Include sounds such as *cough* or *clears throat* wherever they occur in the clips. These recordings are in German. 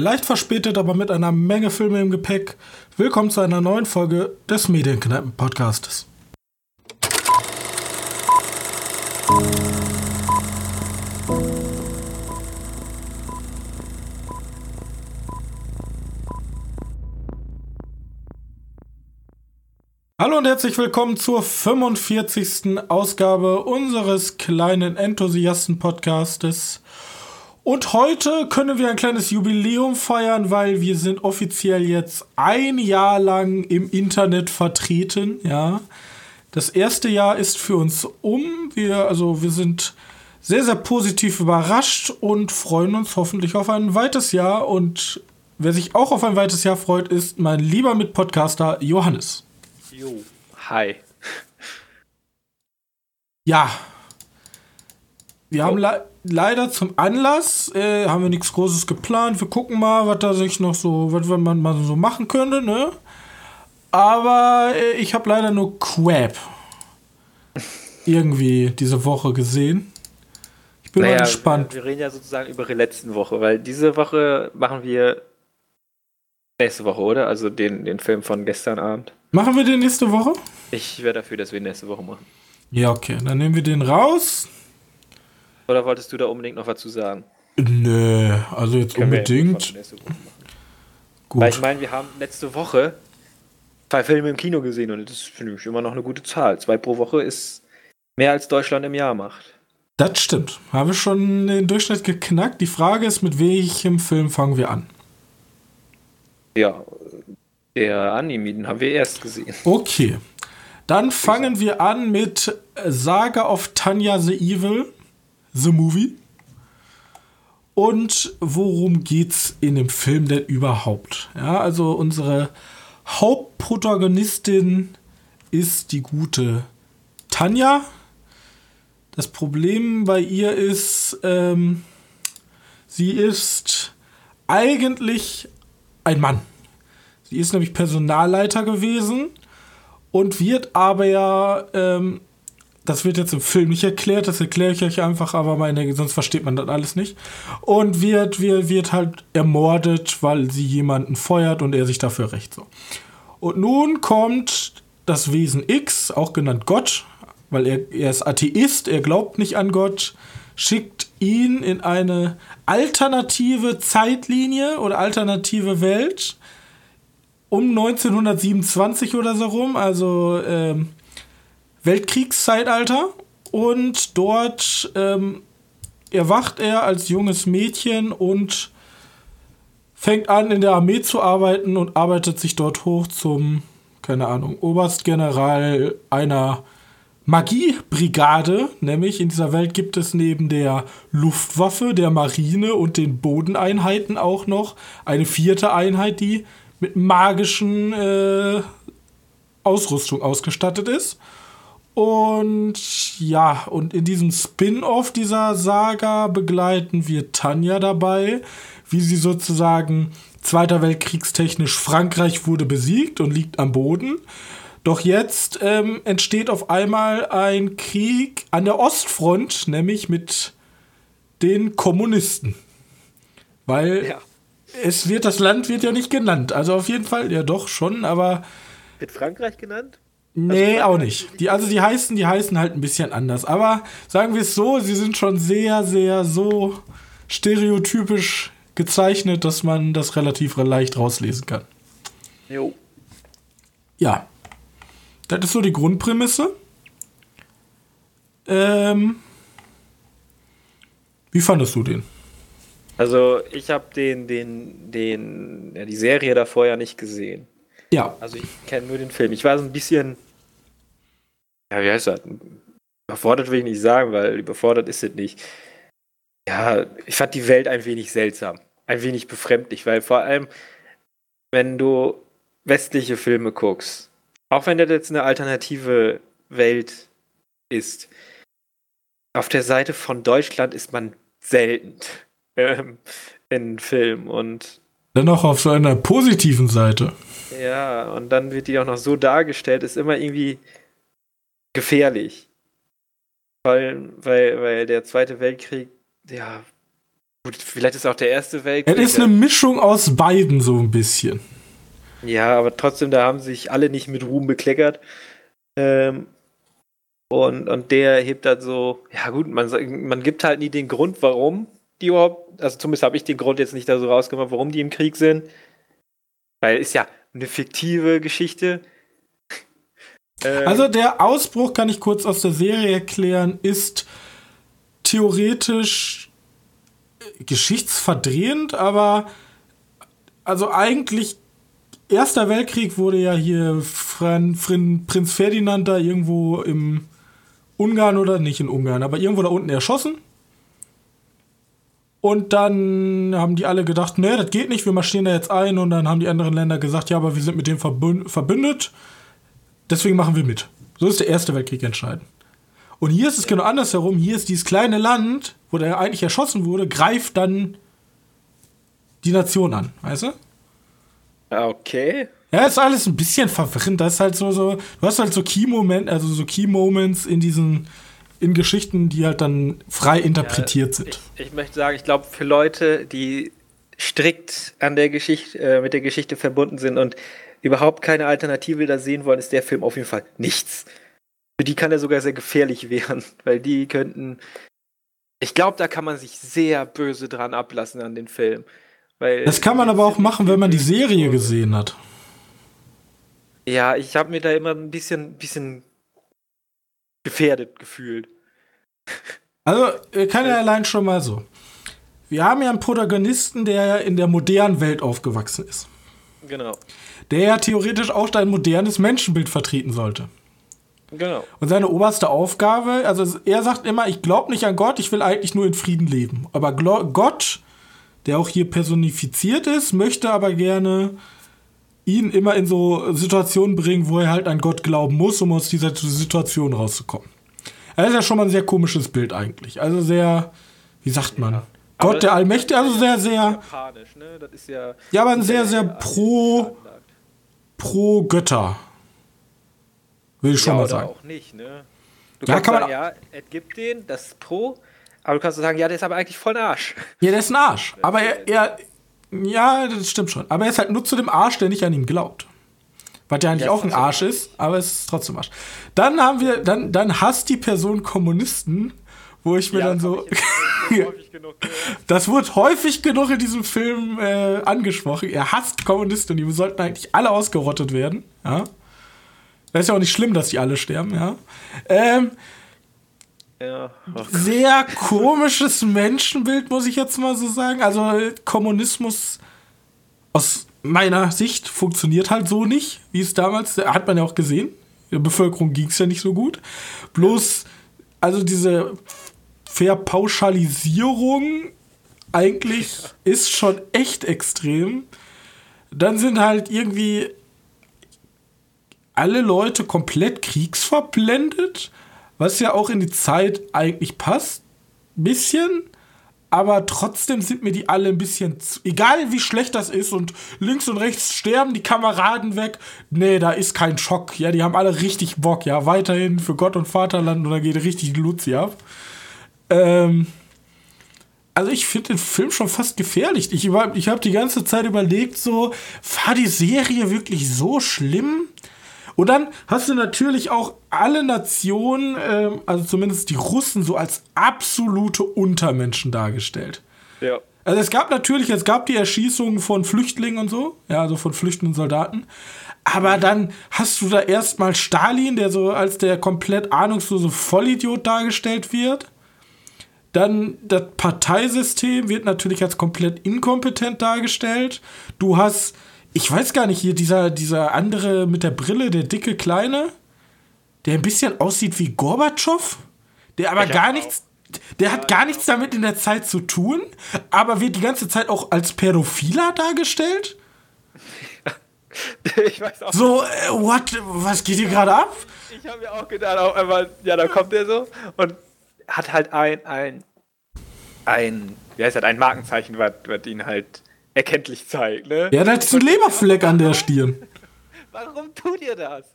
Leicht verspätet, aber mit einer Menge Filme im Gepäck. Willkommen zu einer neuen Folge des Medienkneipen-Podcastes. Hallo und herzlich willkommen zur 45. Ausgabe unseres kleinen Enthusiasten-Podcastes. Und heute können wir ein kleines Jubiläum feiern, weil wir sind offiziell jetzt ein Jahr lang im Internet vertreten, ja. Das erste Jahr ist für uns um. Wir, also wir sind sehr, sehr positiv überrascht und freuen uns hoffentlich auf ein weites Jahr. Und wer sich auch auf ein weites Jahr freut, ist mein lieber Mitpodcaster Johannes. Jo, hi. Ja. Wir haben leider zum Anlass äh, haben wir nichts Großes geplant. Wir gucken mal, was da sich noch so, was man mal so machen könnte, ne? Aber äh, ich habe leider nur Quab irgendwie diese Woche gesehen. Ich bin naja, mal gespannt. Wir, wir reden ja sozusagen über die letzten Woche, weil diese Woche machen wir nächste Woche, oder? Also den, den Film von gestern Abend. Machen wir den nächste Woche? Ich wäre dafür, dass wir ihn nächste Woche machen. Ja, okay. Dann nehmen wir den raus. Oder wolltest du da unbedingt noch was zu sagen? Nö, also jetzt Können unbedingt. Gut. Weil ich meine, wir haben letzte Woche zwei Filme im Kino gesehen und das finde ich immer noch eine gute Zahl. Zwei pro Woche ist mehr als Deutschland im Jahr macht. Das stimmt. Haben wir schon den Durchschnitt geknackt. Die Frage ist, mit welchem Film fangen wir an? Ja, der Anime, den haben wir erst gesehen. Okay. Dann fangen wir an mit Saga of Tanya the Evil. The Movie. Und worum geht's in dem Film denn überhaupt? Ja, also unsere Hauptprotagonistin ist die gute Tanja. Das Problem bei ihr ist, ähm, sie ist eigentlich ein Mann. Sie ist nämlich Personalleiter gewesen und wird aber ja ähm, das wird jetzt im Film nicht erklärt, das erkläre ich euch einfach, aber meine, sonst versteht man das alles nicht. Und wird, wird, wird halt ermordet, weil sie jemanden feuert und er sich dafür rächt. So. Und nun kommt das Wesen X, auch genannt Gott, weil er, er ist Atheist, er glaubt nicht an Gott, schickt ihn in eine alternative Zeitlinie oder alternative Welt um 1927 oder so rum, also ähm, Weltkriegszeitalter und dort ähm, erwacht er als junges Mädchen und fängt an in der Armee zu arbeiten und arbeitet sich dort hoch zum, keine Ahnung, Oberstgeneral einer Magiebrigade, nämlich in dieser Welt gibt es neben der Luftwaffe, der Marine und den Bodeneinheiten auch noch eine vierte Einheit, die mit magischen äh, Ausrüstung ausgestattet ist. Und ja, und in diesem Spin-off dieser Saga begleiten wir Tanja dabei, wie sie sozusagen Zweiter Weltkriegstechnisch Frankreich wurde besiegt und liegt am Boden. Doch jetzt ähm, entsteht auf einmal ein Krieg an der Ostfront, nämlich mit den Kommunisten. Weil ja. es wird, das Land wird ja nicht genannt. Also auf jeden Fall, ja doch schon, aber. Wird Frankreich genannt? Nee, also, auch nicht. Die, also die heißen, die heißen halt ein bisschen anders. Aber sagen wir es so, sie sind schon sehr, sehr so stereotypisch gezeichnet, dass man das relativ leicht rauslesen kann. Jo. Ja. Das ist so die Grundprämisse. Ähm, wie fandest du den? Also ich habe den, den, den, ja, die Serie davor ja nicht gesehen. Ja. Also ich kenne nur den Film. Ich war so ein bisschen ja, wie heißt das? Überfordert will ich nicht sagen, weil überfordert ist es nicht. Ja, ich fand die Welt ein wenig seltsam, ein wenig befremdlich, weil vor allem, wenn du westliche Filme guckst, auch wenn das jetzt eine alternative Welt ist, auf der Seite von Deutschland ist man selten *laughs* ähm, in Filmen und Dennoch auf so einer positiven Seite. Ja, und dann wird die auch noch so dargestellt, ist immer irgendwie gefährlich. Weil, weil, weil der Zweite Weltkrieg, ja, Gut, vielleicht ist auch der Erste Weltkrieg. Es ist eine Mischung aus beiden so ein bisschen. Ja, aber trotzdem, da haben sich alle nicht mit Ruhm bekleckert. Ähm, und, und der hebt halt so, ja gut, man, man gibt halt nie den Grund, warum die überhaupt, also zumindest habe ich den Grund jetzt nicht da so rausgemacht, warum die im Krieg sind. Weil ist ja eine fiktive Geschichte. *laughs* Also der Ausbruch, kann ich kurz aus der Serie erklären, ist theoretisch geschichtsverdrehend, aber also eigentlich Erster Weltkrieg wurde ja hier Fran, Frin, Prinz Ferdinand da irgendwo im Ungarn oder nicht in Ungarn, aber irgendwo da unten erschossen. Und dann haben die alle gedacht, nee, das geht nicht, wir marschieren da jetzt ein. Und dann haben die anderen Länder gesagt, ja, aber wir sind mit dem verbündet, deswegen machen wir mit. So ist der Erste Weltkrieg entscheidend. Und hier ist es genau andersherum. Hier ist dieses kleine Land, wo der eigentlich erschossen wurde, greift dann die Nation an, weißt du? Okay. Ja, ist alles ein bisschen verwirrend. Das ist halt so, so du hast halt so Key-Moment, also so Key-Moments in diesen, in Geschichten, die halt dann frei interpretiert ja, sind. Ich, ich, möchte sagen, ich glaube, für Leute, die strikt an der Geschichte, äh, mit der Geschichte verbunden sind und überhaupt keine Alternative da sehen wollen, ist der Film auf jeden Fall nichts. Für die kann er sogar sehr gefährlich *laughs* werden, weil die könnten. Ich glaube, da kann man sich sehr böse dran ablassen an den Film. Weil das kann man aber auch machen, wenn man die Serie gesehen hat. Ja, ich habe mir da immer ein bisschen, bisschen gefährdet gefühlt. Also, kann ja allein schon mal so. Wir haben ja einen Protagonisten, der in der modernen Welt aufgewachsen ist. Genau. Der ja theoretisch auch ein modernes Menschenbild vertreten sollte. Genau. Und seine oberste Aufgabe, also er sagt immer, ich glaube nicht an Gott, ich will eigentlich nur in Frieden leben. Aber Gott, der auch hier personifiziert ist, möchte aber gerne ihn immer in so Situationen bringen, wo er halt an Gott glauben muss, um aus dieser Situation rauszukommen. Das ist ja schon mal ein sehr komisches Bild eigentlich. Also sehr, wie sagt man? Ja. Gott der Allmächtige, also sehr, sehr. Japanisch, ne? Das ist ja. Ja, aber ein sehr, sehr pro, pro Götter. Will ich schon ja, mal sagen. auch nicht, ne? Du ja, kannst kann sagen, ja, es gibt den, das ist Pro, aber du kannst sagen, ja, der ist aber eigentlich voll ein Arsch. Ja, der ist ein Arsch. *laughs* Aber er, er, ja, das stimmt schon. Aber er ist halt nur zu dem Arsch, der nicht an ihn glaubt. Was ja eigentlich ja, auch ein Arsch ist, aber es ist trotzdem Arsch. Dann haben wir, dann, dann hasst die Person Kommunisten, wo ich mir ja, dann so. *laughs* das wurde häufig genug in diesem Film äh, angesprochen. Er hasst Kommunisten und die sollten eigentlich alle ausgerottet werden. Ja. Das ist ja auch nicht schlimm, dass die alle sterben, ja. Ähm, Sehr komisches Menschenbild, muss ich jetzt mal so sagen. Also Kommunismus aus meiner Sicht funktioniert halt so nicht, wie es damals, hat man ja auch gesehen. Der Bevölkerung ging es ja nicht so gut. Bloß, also diese Verpauschalisierung eigentlich ja. ist schon echt extrem. Dann sind halt irgendwie alle Leute komplett kriegsverblendet, was ja auch in die Zeit eigentlich passt. Bisschen. Aber trotzdem sind mir die alle ein bisschen zu, egal wie schlecht das ist und links und rechts sterben die Kameraden weg. Nee, da ist kein Schock. Ja, die haben alle richtig Bock. Ja, weiterhin für Gott und Vaterland und da geht richtig Luzi ab. Ähm, also ich finde den Film schon fast gefährlich. Ich, ich habe die ganze Zeit überlegt, so, war die Serie wirklich so schlimm? Und dann hast du natürlich auch alle Nationen, äh, also zumindest die Russen, so als absolute Untermenschen dargestellt. Ja. Also es gab natürlich, es gab die Erschießungen von Flüchtlingen und so, ja, also von flüchtenden Soldaten. Aber dann hast du da erstmal Stalin, der so als der komplett ahnungslose Vollidiot dargestellt wird. Dann das Parteisystem wird natürlich als komplett inkompetent dargestellt. Du hast ich weiß gar nicht, hier dieser, dieser andere mit der Brille, der dicke Kleine, der ein bisschen aussieht wie Gorbatschow, der aber ich gar nichts, der hat gar nichts damit in der Zeit zu tun, aber wird die ganze Zeit auch als Pädophiler dargestellt. *laughs* ich weiß auch so, äh, what, was geht hier gerade ab? Ich habe mir auch gedacht, auch einmal, ja, da kommt der so und hat halt ein, ein, ein, wie heißt das, ein Markenzeichen, was, was ihn halt erkenntlich zeigt. Ne? Ja, da ist ein Leberfleck an der Stirn. *laughs* Warum tut ihr das? *laughs*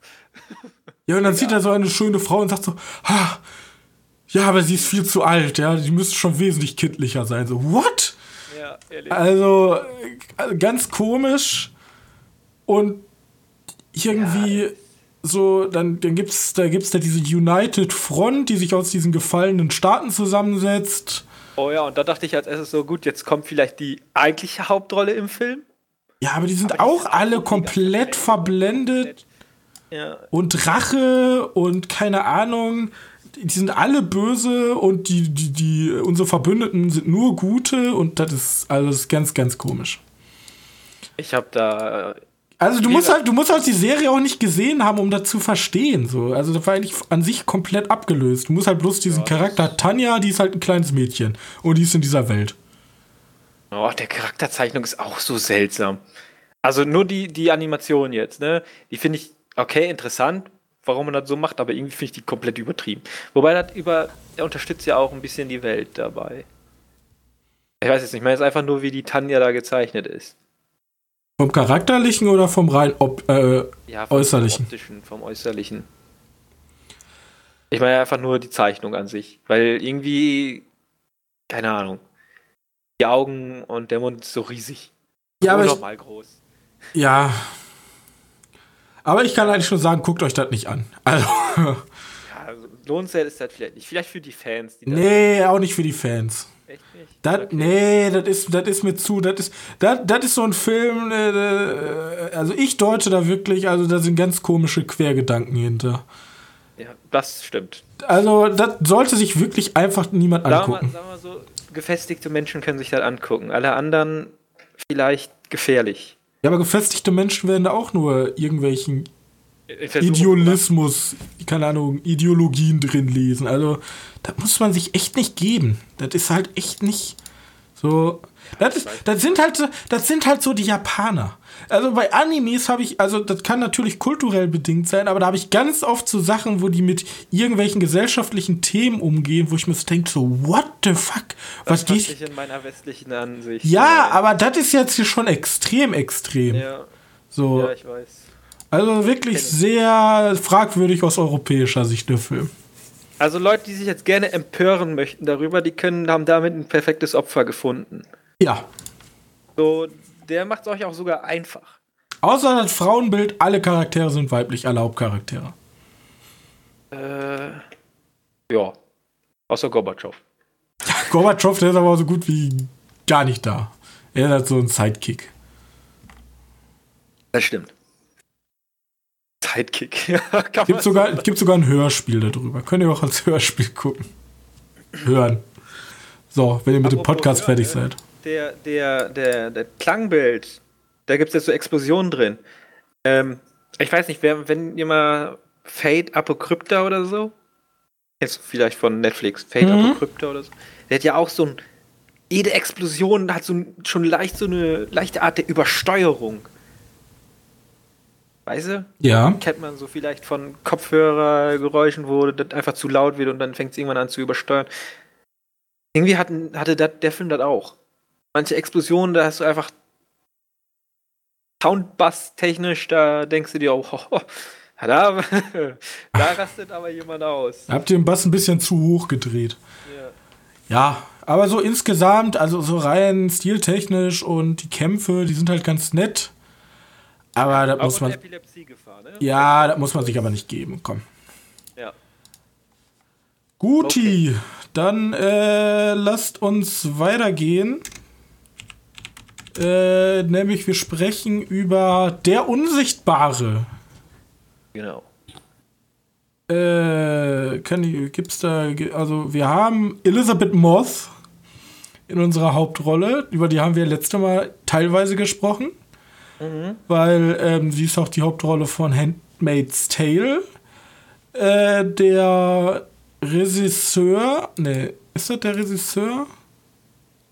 Ja, und dann ja. sieht er so eine schöne Frau und sagt so, ha, ja, aber sie ist viel zu alt, ja, die müsste schon wesentlich kindlicher sein. So, what? Also äh, ganz komisch und irgendwie ja. so, dann, dann gibt's, da gibt's da diese United Front, die sich aus diesen gefallenen Staaten zusammensetzt. Oh ja, und da dachte ich als erstes so, gut, jetzt kommt vielleicht die eigentliche Hauptrolle im Film. Ja, aber die sind aber auch alle komplett verblendet. Ja. Und Rache und keine Ahnung. Die sind alle böse und die, die, die, unsere Verbündeten sind nur gute und das ist alles ganz, ganz komisch. Ich habe da also du musst halt, du musst halt die Serie auch nicht gesehen haben, um das zu verstehen. So. Also das war eigentlich an sich komplett abgelöst. Du musst halt bloß diesen ja, Charakter Tanja, die ist halt ein kleines Mädchen und die ist in dieser Welt. Oh, der Charakterzeichnung ist auch so seltsam. Also nur die, die Animation jetzt, ne? Die finde ich okay, interessant, warum man das so macht, aber irgendwie finde ich die komplett übertrieben. Wobei das über, er unterstützt ja auch ein bisschen die Welt dabei. Ich weiß jetzt nicht, ich meine jetzt einfach nur, wie die Tanja da gezeichnet ist. Vom Charakterlichen oder vom rein ob, äh, ja, vom Äußerlichen? Optischen, vom Äußerlichen. Ich meine einfach nur die Zeichnung an sich. Weil irgendwie, keine Ahnung, die Augen und der Mund ist so riesig. Ja, aber ich, groß. Ja. Aber ich kann eigentlich schon sagen, guckt euch das nicht an. Also. *laughs* Lohnenswert ist das vielleicht nicht. Vielleicht für die Fans. Die nee, auch nicht für die Fans. Echt nicht? Das, okay. Nee, das ist, das ist mir zu. Das ist, das, das ist so ein Film. Äh, äh, also ich deute da wirklich, also da sind ganz komische Quergedanken hinter. Ja, das stimmt. Also, das sollte sich wirklich einfach niemand angucken. Sagen wir, sagen wir so, gefestigte Menschen können sich das angucken. Alle anderen vielleicht gefährlich. Ja, aber gefestigte Menschen werden da auch nur irgendwelchen Idealismus, keine Ahnung, Ideologien drin lesen. Also, das muss man sich echt nicht geben. Das ist halt echt nicht so. Das, ist, das, sind halt so, das sind halt so die Japaner. Also bei Animes habe ich, also das kann natürlich kulturell bedingt sein, aber da habe ich ganz oft so Sachen, wo die mit irgendwelchen gesellschaftlichen Themen umgehen, wo ich mir so denke, so, what the fuck? Was das ich in meiner westlichen Ansicht. Ja, aber das ist jetzt hier schon extrem, extrem. Ja. So. Ja, ich weiß. Also wirklich sehr fragwürdig aus europäischer Sicht der Film. Also Leute, die sich jetzt gerne empören möchten darüber, die können haben damit ein perfektes Opfer gefunden. Ja. So, der macht es euch auch sogar einfach. Außer das Frauenbild, alle Charaktere sind weiblich, alle Hauptcharaktere. Äh, ja. Außer Gorbatschow. *laughs* Gorbatschow, der ist aber so gut wie gar nicht da. Er hat so einen Sidekick. Das stimmt. Sidekick. *laughs* gibt sogar, gibt sogar ein Hörspiel darüber. Könnt ihr auch als Hörspiel gucken. Hören. So, wenn ihr mit dem Podcast hören, fertig seid. Der, der, der, der Klangbild, da gibt es jetzt so Explosionen drin. Ähm, ich weiß nicht, wer, wenn ihr mal Fate Apokrypta oder so, jetzt vielleicht von Netflix, Fate mhm. Apokrypta oder so, der hat ja auch so ein, jede Explosion hat so ein, schon leicht so eine leichte Art der Übersteuerung. Weißt du? Ja. Kennt man so vielleicht von Kopfhörergeräuschen, wo das einfach zu laut wird und dann fängt es irgendwann an zu übersteuern. Irgendwie hatten, hatte dat, der Film das auch. Manche Explosionen, da hast du einfach Soundbass-technisch, da denkst du dir auch, oh, *laughs* oh, *laughs* da, da rastet aber jemand aus. Habt ihr den Bass ein bisschen zu hoch gedreht? Ja. Ja, aber so insgesamt, also so rein stiltechnisch und die Kämpfe, die sind halt ganz nett. Aber da muss man. Ne? Ja, das muss man sich aber nicht geben. Komm. Ja. Guti, okay. dann äh, lasst uns weitergehen. Äh, nämlich wir sprechen über der Unsichtbare. Genau. Äh, kann gibt's da, also wir haben Elizabeth Moss in unserer Hauptrolle, über die haben wir letzte Mal teilweise gesprochen. Mhm. Weil ähm, sie ist auch die Hauptrolle von Handmaid's Tale. Äh, der Regisseur, ne, ist das der Regisseur?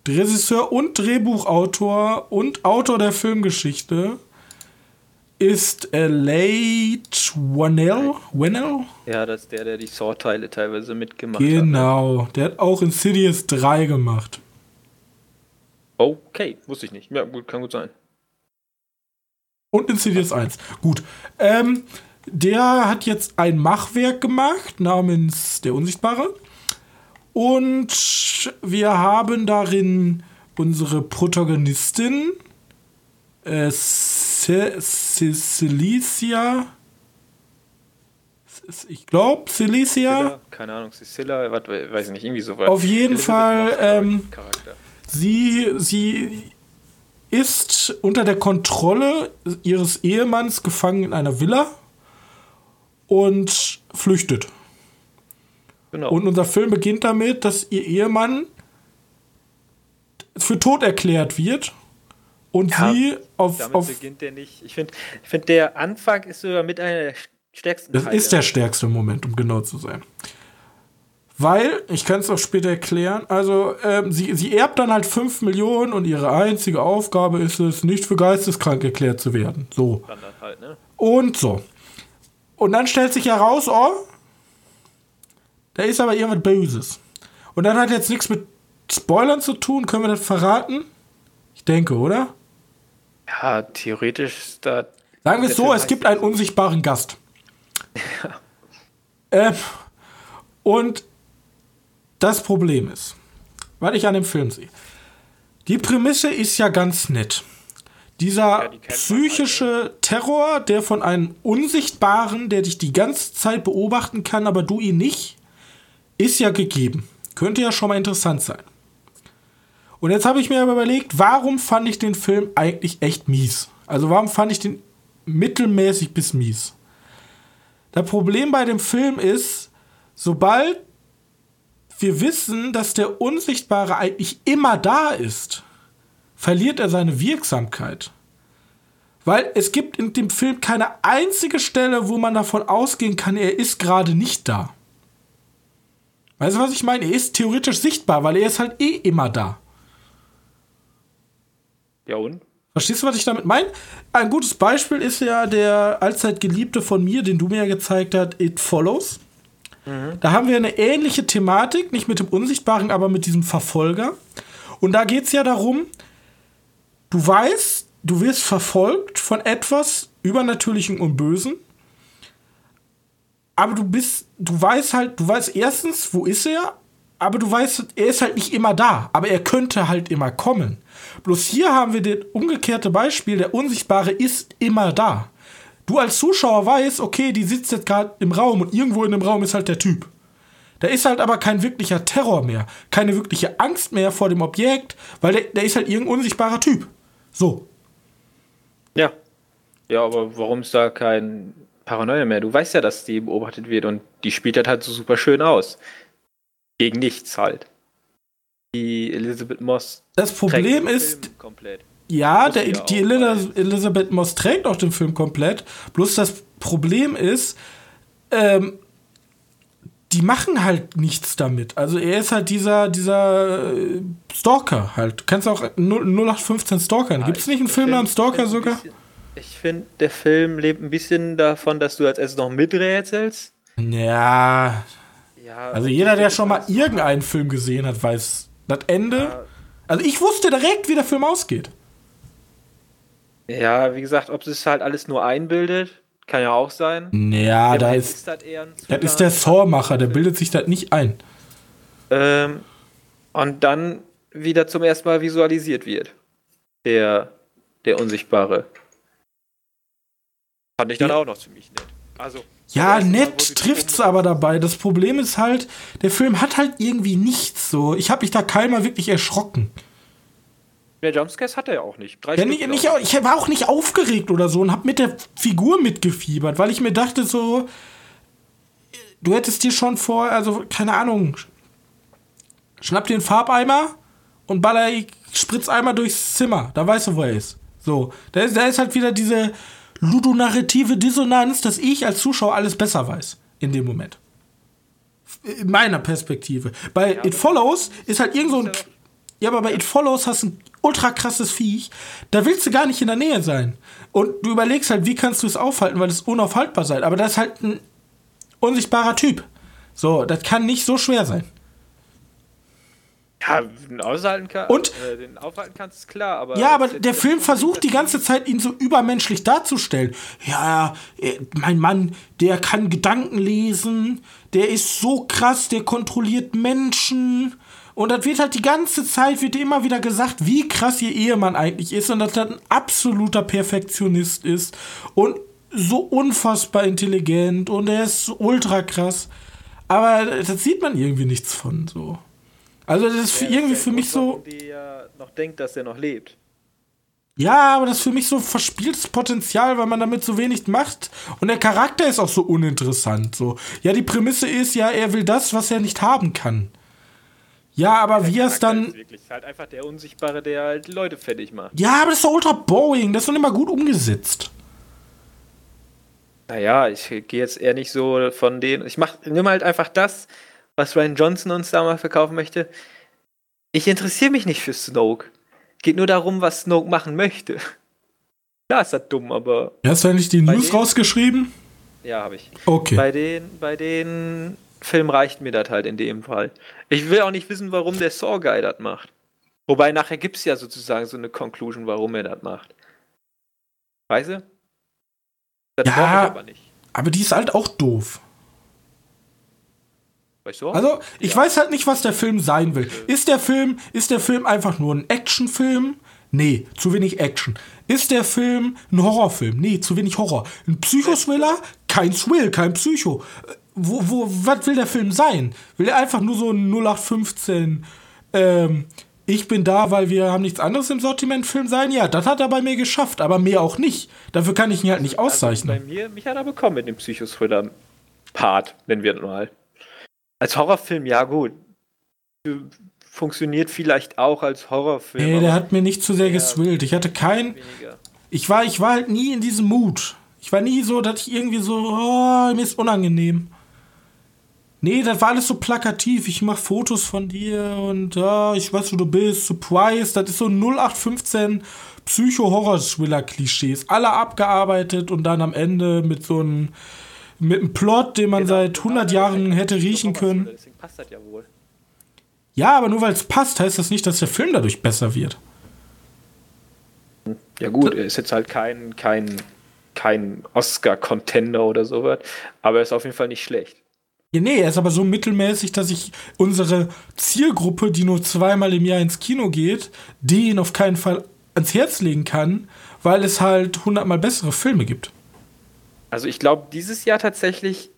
Der Regisseur und Drehbuchautor und Autor der Filmgeschichte ist äh, Late Wannell. Wannell? Ja, das ist der, der die Saw-Teile teilweise mitgemacht genau. hat. Ne? Genau, der hat auch Insidious 3 gemacht. Okay, wusste ich nicht. Ja, gut, kann gut sein. Und Insidious 1. Gut. Ähm, der hat jetzt ein Machwerk gemacht namens Der Unsichtbare. Und wir haben darin unsere Protagonistin, äh, Celicia, ich glaube, Celicia. Keine Ahnung, Cecilia, weiß ich nicht, irgendwie so weit. Auf jeden Fall, ähm, sie, sie ist unter der Kontrolle ihres Ehemanns gefangen in einer Villa und flüchtet. Genau. Und unser Film beginnt damit, dass ihr Ehemann für tot erklärt wird und ja, sie auf. Damit auf beginnt der nicht. Ich finde, ich find, der Anfang ist sogar mit einer der stärksten. Das Teile. ist der stärkste Moment, um genau zu sein. Weil, ich kann es auch später erklären, also ähm, sie, sie erbt dann halt 5 Millionen und ihre einzige Aufgabe ist es, nicht für geisteskrank erklärt zu werden. So. Halt, ne? Und so. Und dann stellt sich heraus, oh, da ist aber irgendwas Böses. Und dann hat jetzt nichts mit Spoilern zu tun. Können wir das verraten? Ich denke, oder? Ja, theoretisch ist da. Sagen wir es so, es gibt einen unsichtbaren Gast. *laughs* Ja. Ähm, und das Problem ist, was ich an dem Film sehe. Die Prämisse ist ja ganz nett. Dieser ja, psychische halt, ne? Terror, der von einem Unsichtbaren, der dich die ganze Zeit beobachten kann, aber du ihn nicht, ist ja gegeben. Könnte ja schon mal interessant sein. Und jetzt habe ich mir aber überlegt, warum fand ich den Film eigentlich echt mies? Also warum fand ich den mittelmäßig bis mies? Das Problem bei dem Film ist, sobald wir wissen, dass der Unsichtbare eigentlich immer da ist, verliert er seine Wirksamkeit. Weil es gibt in dem Film keine einzige Stelle, wo man davon ausgehen kann, er ist gerade nicht da. Weißt du, was ich meine? Er ist theoretisch sichtbar, weil er ist halt eh immer da. Ja und? Verstehst du, was ich damit meine? Ein gutes Beispiel ist ja der allzeit Geliebte von mir, den du mir ja gezeigt hast, It Follows. Da haben wir eine ähnliche Thematik, nicht mit dem Unsichtbaren, aber mit diesem Verfolger. Und da geht es ja darum, du weißt, du wirst verfolgt von etwas Übernatürlichem und Bösen aber du bist, du weißt halt, du weißt erstens, wo ist er, aber du weißt, er ist halt nicht immer da, aber er könnte halt immer kommen. Bloß hier haben wir das umgekehrte Beispiel, der Unsichtbare ist immer da. Du als Zuschauer weißt, okay, die sitzt jetzt gerade im Raum und irgendwo in dem Raum ist halt der Typ. Da ist halt aber kein wirklicher Terror mehr, keine wirkliche Angst mehr vor dem Objekt, weil der, der ist halt irgendein unsichtbarer Typ. So. Ja. Ja, aber warum ist da kein Paranoia mehr. Du weißt ja, dass die beobachtet wird und die spielt das halt so super schön aus. Gegen nichts halt. Die Elizabeth Moss. Das Problem ist. Komplett. Ja, der, die Elizabeth Moss trägt auch den Film komplett. Bloß das Problem ist, ähm, die machen halt nichts damit. Also er ist halt dieser, dieser äh, Stalker halt. Kennst du auch 0815 Stalker? Gibt es nicht einen Film namens Stalker sogar? Bisschen, ich finde, der Film lebt ein bisschen davon, dass du als erstes noch miträtselst. Ja. ja also jeder, der schon mal irgendeinen Film gesehen hat, weiß das Ende. Ja. Also ich wusste direkt, wie der Film ausgeht. Ja, wie gesagt, ob es halt alles nur einbildet, kann ja auch sein. Ja, da ist, ist das, das ist der Saw-Macher, der bildet sich das nicht ein. Ähm, und dann wieder zum ersten Mal visualisiert wird. Der, der Unsichtbare. Fand ich dann ja. auch noch ziemlich nett. Also. Ja, nett trifft's aber dabei. Das Problem ist halt, der Film hat halt irgendwie nichts so. Ich habe mich da keinmal wirklich erschrocken. Der Jumpscares hat er ja auch nicht. Drei ja, nicht, nicht, ich war auch nicht aufgeregt oder so und hab mit der Figur mitgefiebert, weil ich mir dachte so, du hättest dir schon vor, also keine Ahnung, schnapp dir einen Farbeimer und baller Spritzeimer durchs Zimmer. Da weißt du, wo er ist. So, da ist, da ist halt wieder diese ludonarrative Dissonanz, dass ich als Zuschauer alles besser weiß in dem Moment. In meiner Perspektive. Bei ja, It Follows ist halt irgend so ein. Ja, aber bei It Follows hast du ein ultra krasses Viech. Da willst du gar nicht in der Nähe sein. Und du überlegst halt, wie kannst du es aufhalten, weil es unaufhaltbar sei. Aber das ist halt ein unsichtbarer Typ. So, das kann nicht so schwer sein. Ja, den aushalten kann, und, äh, den aufhalten kannst, ist klar, aber. Ja, aber der Film versucht die ganze Zeit, ihn so übermenschlich darzustellen. Ja, äh, mein Mann, der kann Gedanken lesen, der ist so krass, der kontrolliert Menschen Und das wird halt die ganze Zeit, wird immer wieder gesagt, wie krass ihr Ehemann eigentlich ist und dass er ein absoluter Perfektionist ist und so unfassbar intelligent und er ist ultra krass. Aber das sieht man irgendwie nichts von so. Also das ist ja, irgendwie für mich so. Die ja noch denkt, dass er noch lebt. Ja, aber das ist für mich so verspieltes Potenzial, weil man damit so wenig macht. Und der Charakter ist auch so uninteressant. So. Ja, die Prämisse ist ja, er will das, was er nicht haben kann. Ja, aber wie er es dann. Ist wirklich halt einfach der Unsichtbare, der halt die Leute fertig macht. Ja, aber das ist doch ultra boring. Das ist doch immer gut umgesetzt. Naja, ich gehe jetzt eher nicht so von denen. Ich mach, nimm halt einfach das, was Ryan Johnson uns da mal verkaufen möchte. Ich interessiere mich nicht für Snoke. Geht nur darum, was Snoke machen möchte. *laughs* Klar ist das dumm, aber. Hast du eigentlich die News rausgeschrieben? Ja, habe ich. Okay. Bei den, bei den Filmen reicht mir das halt in dem Fall. Ich will auch nicht wissen, warum der Saw Guy das macht. Wobei nachher gibt es ja sozusagen so eine Conclusion, warum er das macht. Weißt du? Das ja, aber, aber die ist halt auch doof. Weißt du? Also, ich ja. weiß halt nicht, was der Film sein will. Ist der Film, ist der Film einfach nur ein Actionfilm? Nee, zu wenig Action. Ist der Film ein Horrorfilm? Nee, zu wenig Horror. Ein Psychoswiller? Kein Thrill, kein Psycho. Wo, wo, was will der Film sein? Will er einfach nur so ein 0815, ähm, ich bin da, weil wir haben nichts anderes im Sortiment Film sein? Ja, das hat er bei mir geschafft, aber mehr auch nicht. Dafür kann ich ihn halt nicht also auszeichnen. bei mir, mich hat er bekommen mit dem Psychothriller-Part, nennen wir das mal. Als Horrorfilm, ja gut. Funktioniert vielleicht auch als Horrorfilm. Nee, der hat mir nicht zu sehr geswillt. Ich hatte kein. Ich war, ich war halt nie in diesem Mut. Ich war nie so, dass ich irgendwie so, oh, mir ist unangenehm. Nee, das war alles so plakativ. Ich mach Fotos von dir und ja, ich weiß, wo du bist. Surprise. Das ist so 0815 Psycho-Horror-Thriller-Klischees. Alle abgearbeitet und dann am Ende mit so einem mit einem Plot, den man genau, seit 100 Jahren hätte riechen können. Deswegen passt das ja wohl. Ja, aber nur weil es passt, heißt das nicht, dass der Film dadurch besser wird. Ja gut, er ist jetzt halt kein, kein, kein Oscar-Contender oder sowas, aber er ist auf jeden Fall nicht schlecht. Ja, nee, er ist aber so mittelmäßig, dass ich unsere Zielgruppe, die nur zweimal im Jahr ins Kino geht, den auf keinen Fall ans Herz legen kann, weil es halt hundertmal bessere Filme gibt. Also ich glaube, dieses Jahr tatsächlich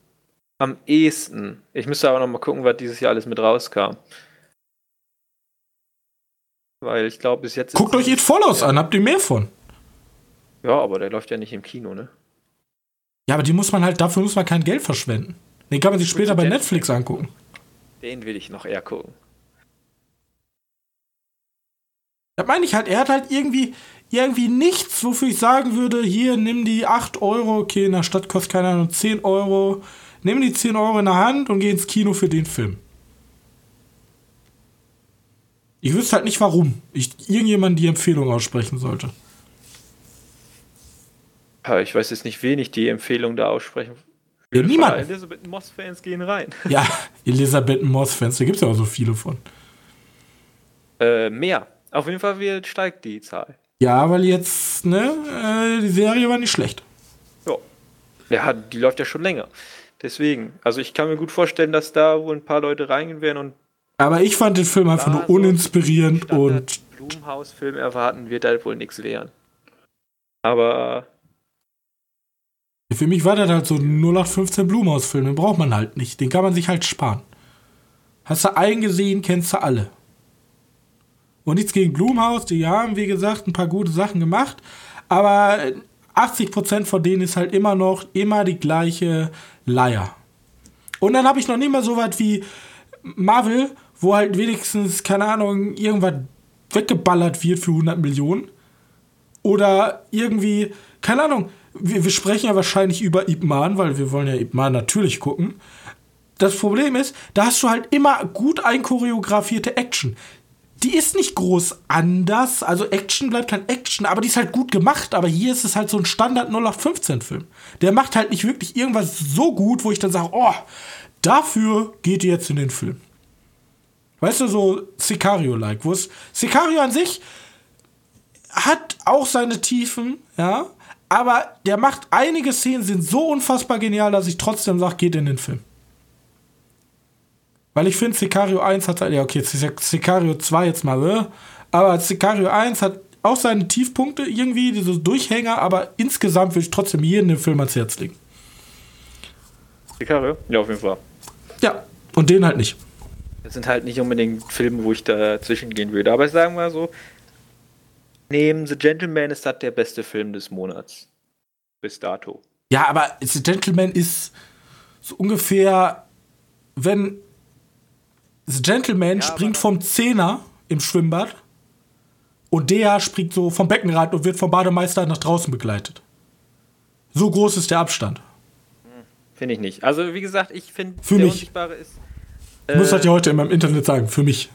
am ehesten. Ich müsste aber noch mal gucken, was dieses Jahr alles mit rauskam. Weil ich glaube, bis jetzt. Guckt euch It Follows ja. an, habt ihr mehr von? Ja, aber der läuft ja nicht im Kino, ne? Ja, aber die muss man halt, dafür muss man kein Geld verschwenden. Den kann man sich später bei Netflix angucken. Den will ich noch eher gucken. Da meine ich halt, er hat halt irgendwie, irgendwie nichts, wofür ich sagen würde, hier, nimm die 8 Euro, okay, in der Stadt kostet keine Ahnung 10 Euro, nimm die 10 Euro in der Hand und geh ins Kino für den Film. Ich wüsste halt nicht, warum ich irgendjemand die Empfehlung aussprechen sollte. Ja, ich weiß jetzt nicht, wen ich die Empfehlung da aussprechen ja, niemand. Elizabeth Moss-Fans gehen rein. *laughs* Ja, Elisabeth Moss-Fans, da gibt es ja auch so viele von. Äh, mehr. Auf jeden Fall steigt die Zahl. Ja, weil jetzt, ne, äh, die Serie war nicht schlecht. Ja. ja. Die läuft ja schon länger. Deswegen. Also ich kann mir gut vorstellen, dass da wohl ein paar Leute reingehen werden und. Aber ich fand den Film einfach nur uninspirierend so und. Blumenhaus-Film erwarten wird halt wohl nichts werden. Aber. Für mich war das halt so ein 0815 Blumenhaus-Film. Den braucht man halt nicht. Den kann man sich halt sparen. Hast du eingesehen, kennst du alle. Und nichts gegen Blumhaus, die haben, wie gesagt, ein paar gute Sachen gemacht. Aber 80% von denen ist halt immer noch immer die gleiche Leier. Und dann habe ich noch nicht mal so was wie Marvel, wo halt wenigstens, keine Ahnung, irgendwas weggeballert wird für 100 Millionen. Oder irgendwie, keine Ahnung, wir, wir sprechen ja wahrscheinlich über Ip Man, weil wir wollen ja Ip Man natürlich gucken. Das Problem ist, da hast du halt immer gut einchoreografierte Action die ist nicht groß anders. Also Action bleibt halt Action, aber die ist halt gut gemacht. Aber hier ist es halt so ein Standard 0815-Film. Der macht halt nicht wirklich irgendwas so gut, wo ich dann sage, oh, dafür geht ihr jetzt in den Film. Weißt du, so Sicario-like, wo es. Sicario an sich hat auch seine Tiefen, ja. Aber der macht einige Szenen sind so unfassbar genial, dass ich trotzdem sage, geht in den Film. Weil ich finde, Sicario 1 hat, ja okay, Sicario 2 jetzt mal, äh, aber Sicario 1 hat auch seine Tiefpunkte irgendwie, diese Durchhänger, aber insgesamt würde ich trotzdem jeden den Film ans Herz legen. Sicario? Ja, auf jeden Fall. Ja, und den halt nicht. Das sind halt nicht unbedingt Filme, wo ich dazwischen gehen würde. Aber sagen wir mal so, neben The Gentleman ist das der beste Film des Monats. Bis dato. Ja, aber The Gentleman ist so ungefähr, wenn The Gentleman ja, springt vom Zehner im Schwimmbad und der springt so vom Beckenrand und wird vom Bademeister nach draußen begleitet. So groß ist der Abstand. Finde ich nicht. Also, wie gesagt, ich finde, der mich. Unsichtbare ist. Äh, muss das ja heute in meinem Internet sagen, für mich.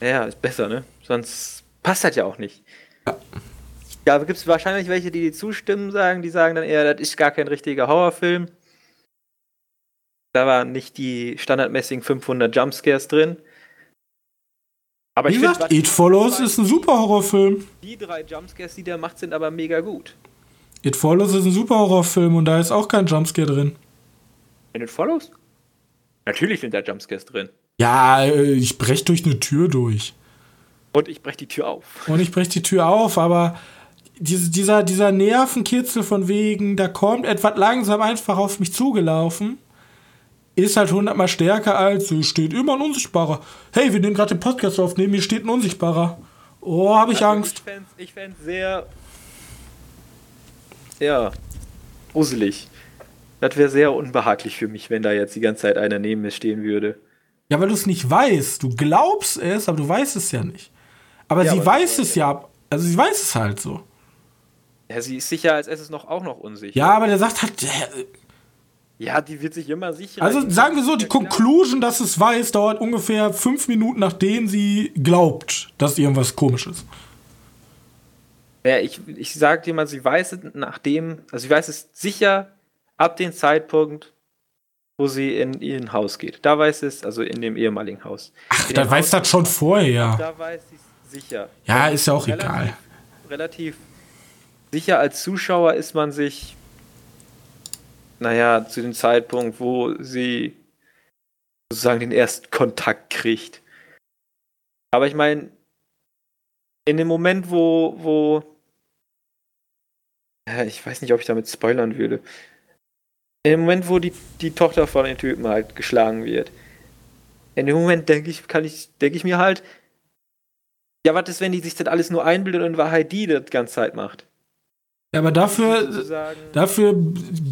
Ja, ist besser, ne? Sonst passt das ja auch nicht. Ja. Ja, gibt es wahrscheinlich welche, die, die zustimmen, sagen, die sagen dann eher, das ist gar kein richtiger Horrorfilm. Da waren nicht die standardmäßigen 500 Jumpscares drin. Aber Wie gesagt, It Follows ist ein super Horrorfilm. Die drei Jumpscares, die der macht, sind aber mega gut. It Follows ist ein super Horrorfilm und da ist auch kein Jumpscare drin. In It Follows? Natürlich sind da Jumpscares drin. Ja, äh, ich brech durch eine Tür durch. Und ich brech die Tür auf. Und ich brech die Tür auf, aber diese, dieser, dieser Nervenkitzel von wegen, da kommt etwas langsam einfach auf mich zugelaufen, ist halt hundertmal stärker als, so steht immer ein Unsichtbarer. Hey, wir nehmen gerade den Podcast aufnehmen, hier steht ein Unsichtbarer. Oh, habe ich also Angst. Ich fände es sehr, ja, gruselig. Das wäre sehr unbehaglich für mich, wenn da jetzt die ganze Zeit einer neben mir stehen würde. Ja, weil du es nicht weißt. Du glaubst es, aber du weißt es ja nicht. Aber ja, sie aber weiß es ja. Also sie weiß es halt so. Ja, sie ist sicher als erstes noch auch noch unsicher. Ja, aber der sagt halt. Ja, die wird sich immer sicher. Also sagen wir so, die Conclusion, dass es weiß, dauert ungefähr fünf Minuten, nachdem sie glaubt, dass irgendwas komisch ist. Ja, ich, ich sag dir mal, sie weiß es nachdem, also sie weiß es sicher ab dem Zeitpunkt, wo sie in ihr Haus geht. Da weiß es, also in dem ehemaligen Haus. Ach, da weiß das schon vorher. Da weiß sie es sicher. Ja, ist ja auch relativ, egal. Relativ sicher als Zuschauer ist man sich, naja, zu dem Zeitpunkt, wo sie sozusagen den ersten Kontakt kriegt. Aber ich meine, in dem Moment, wo, wo, ich weiß nicht, ob ich damit spoilern würde. In dem Moment, wo die, die Tochter von den Typen halt geschlagen wird, in dem Moment denke ich, kann ich, denke ich mir halt, ja, was ist, wenn die sich das alles nur einbildet und in Wahrheit die das ganze Zeit macht? Ja, aber dafür, dafür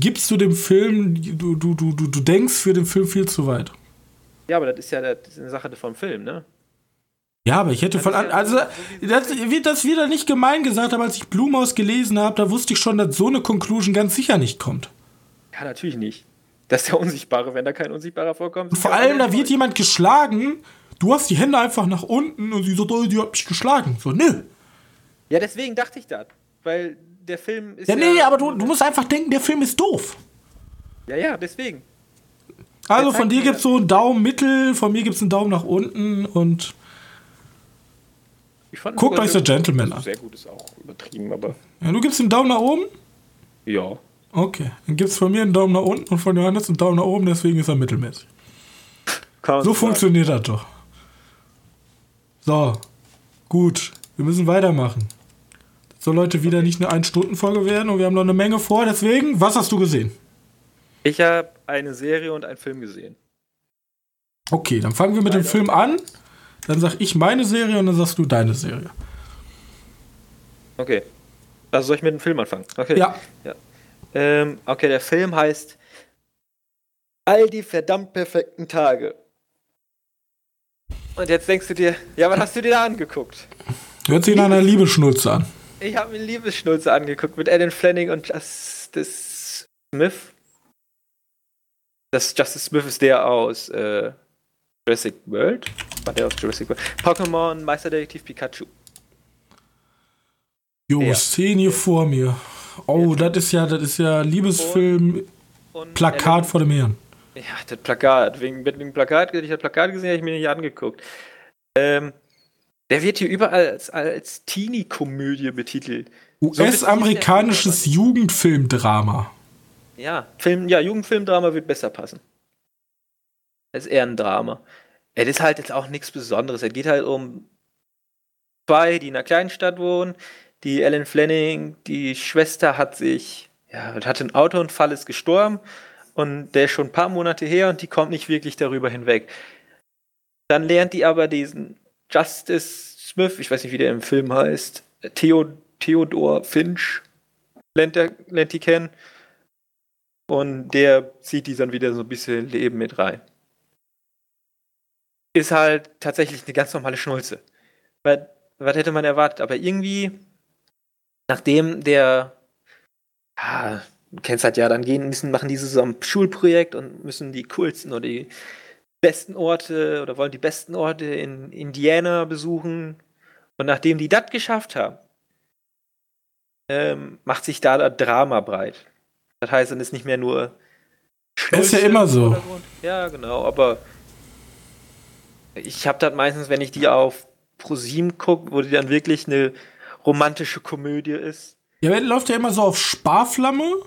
gibst du dem Film, du, du, du, du denkst für den Film viel zu weit. Ja, aber das ist ja das ist eine Sache vom Film, ne? Ja, aber ich hätte von an, also das wird das wieder nicht gemein gesagt, aber als ich Blumhaus gelesen habe, da wusste ich schon, dass so eine Conclusion ganz sicher nicht kommt. Ja, natürlich nicht. Das ist der Unsichtbare, wenn da kein Unsichtbarer vorkommt. Und vor allem, da wird jemand geschlagen, du hast die Hände einfach nach unten und sie so, oh, die hat mich geschlagen. So, nö. Ja, deswegen dachte ich das. Weil der Film ist. Ja, nee, ja, aber du, du musst einfach denken, der Film ist doof. Ja, ja, deswegen. Also von dir gibt es so einen Daumen mittel, von mir gibt es einen Daumen nach unten und. Guckt euch The Gentleman an. Sehr gut ist auch übertrieben, aber. Ja, du gibst einen Daumen nach oben? Ja. Okay, dann gibt es von mir einen Daumen nach unten und von Johannes einen Daumen nach oben, deswegen ist er mittelmäßig. so sagen. funktioniert das doch. So, gut, wir müssen weitermachen soll Leute wieder nicht eine Ein-Stunden-Folge werden und wir haben noch eine Menge vor. Deswegen, was hast du gesehen? Ich habe eine Serie und einen Film gesehen. Okay, dann fangen wir mit dem Film an. Dann sag ich meine Serie und dann sagst du deine Serie. Okay. Also soll ich mit dem Film anfangen? Okay. Ja. ja. Ähm, okay, der Film heißt All die verdammt perfekten Tage. Und jetzt denkst du dir, ja, was hast du dir da angeguckt? Hört sich nach einer Liebesschnulze an. Ich habe mir Liebesschnulze angeguckt mit Alan Fleming und Justice Smith. Das Justice Smith ist der aus äh, Jurassic World. War der aus Jurassic World? Pokémon Meisterdetektiv Pikachu. Jo, ja. Szene hier vor mir. Oh, ja. das ist ja, das ist ja Liebesfilm, und, und Plakat Alan, vor dem Herrn. Ja, das Plakat. Wegen, wegen Plakat, ich das Plakat gesehen, habe ich mir nicht angeguckt. Ähm, der wird hier überall als, als Teenie-Komödie betitelt. US-amerikanisches Jugendfilmdrama. Ja, Film, ja, Jugendfilmdrama wird besser passen. Es ist eher ein Drama. es ist halt jetzt auch nichts Besonderes. Es geht halt um zwei, die in einer kleinen Stadt wohnen. Die Ellen Fleming, die Schwester hat sich, ja, hat einen Autounfall, ist gestorben und der ist schon ein paar Monate her und die kommt nicht wirklich darüber hinweg. Dann lernt die aber diesen Justice Smith, ich weiß nicht, wie der im Film heißt, Theo, Theodor Finch, lernt, der, lernt die kennen. Und der zieht die dann wieder so ein bisschen Leben mit rein. Ist halt tatsächlich eine ganz normale Schnulze. Was, was hätte man erwartet? Aber irgendwie, nachdem der, du kennst halt ja, dann gehen müssen, machen die so ein Schulprojekt und müssen die coolsten oder die besten Orte oder wollen die besten Orte in Indiana besuchen. Und nachdem die das geschafft haben, ähm, macht sich da das Drama breit. Das heißt, dann ist nicht mehr nur. Schnulze ist ja immer so. Ja, genau, aber ich habe das meistens, wenn ich die auf ProSieben gucke, wo die dann wirklich eine romantische Komödie ist. Ja, läuft ja immer so auf Sparflamme,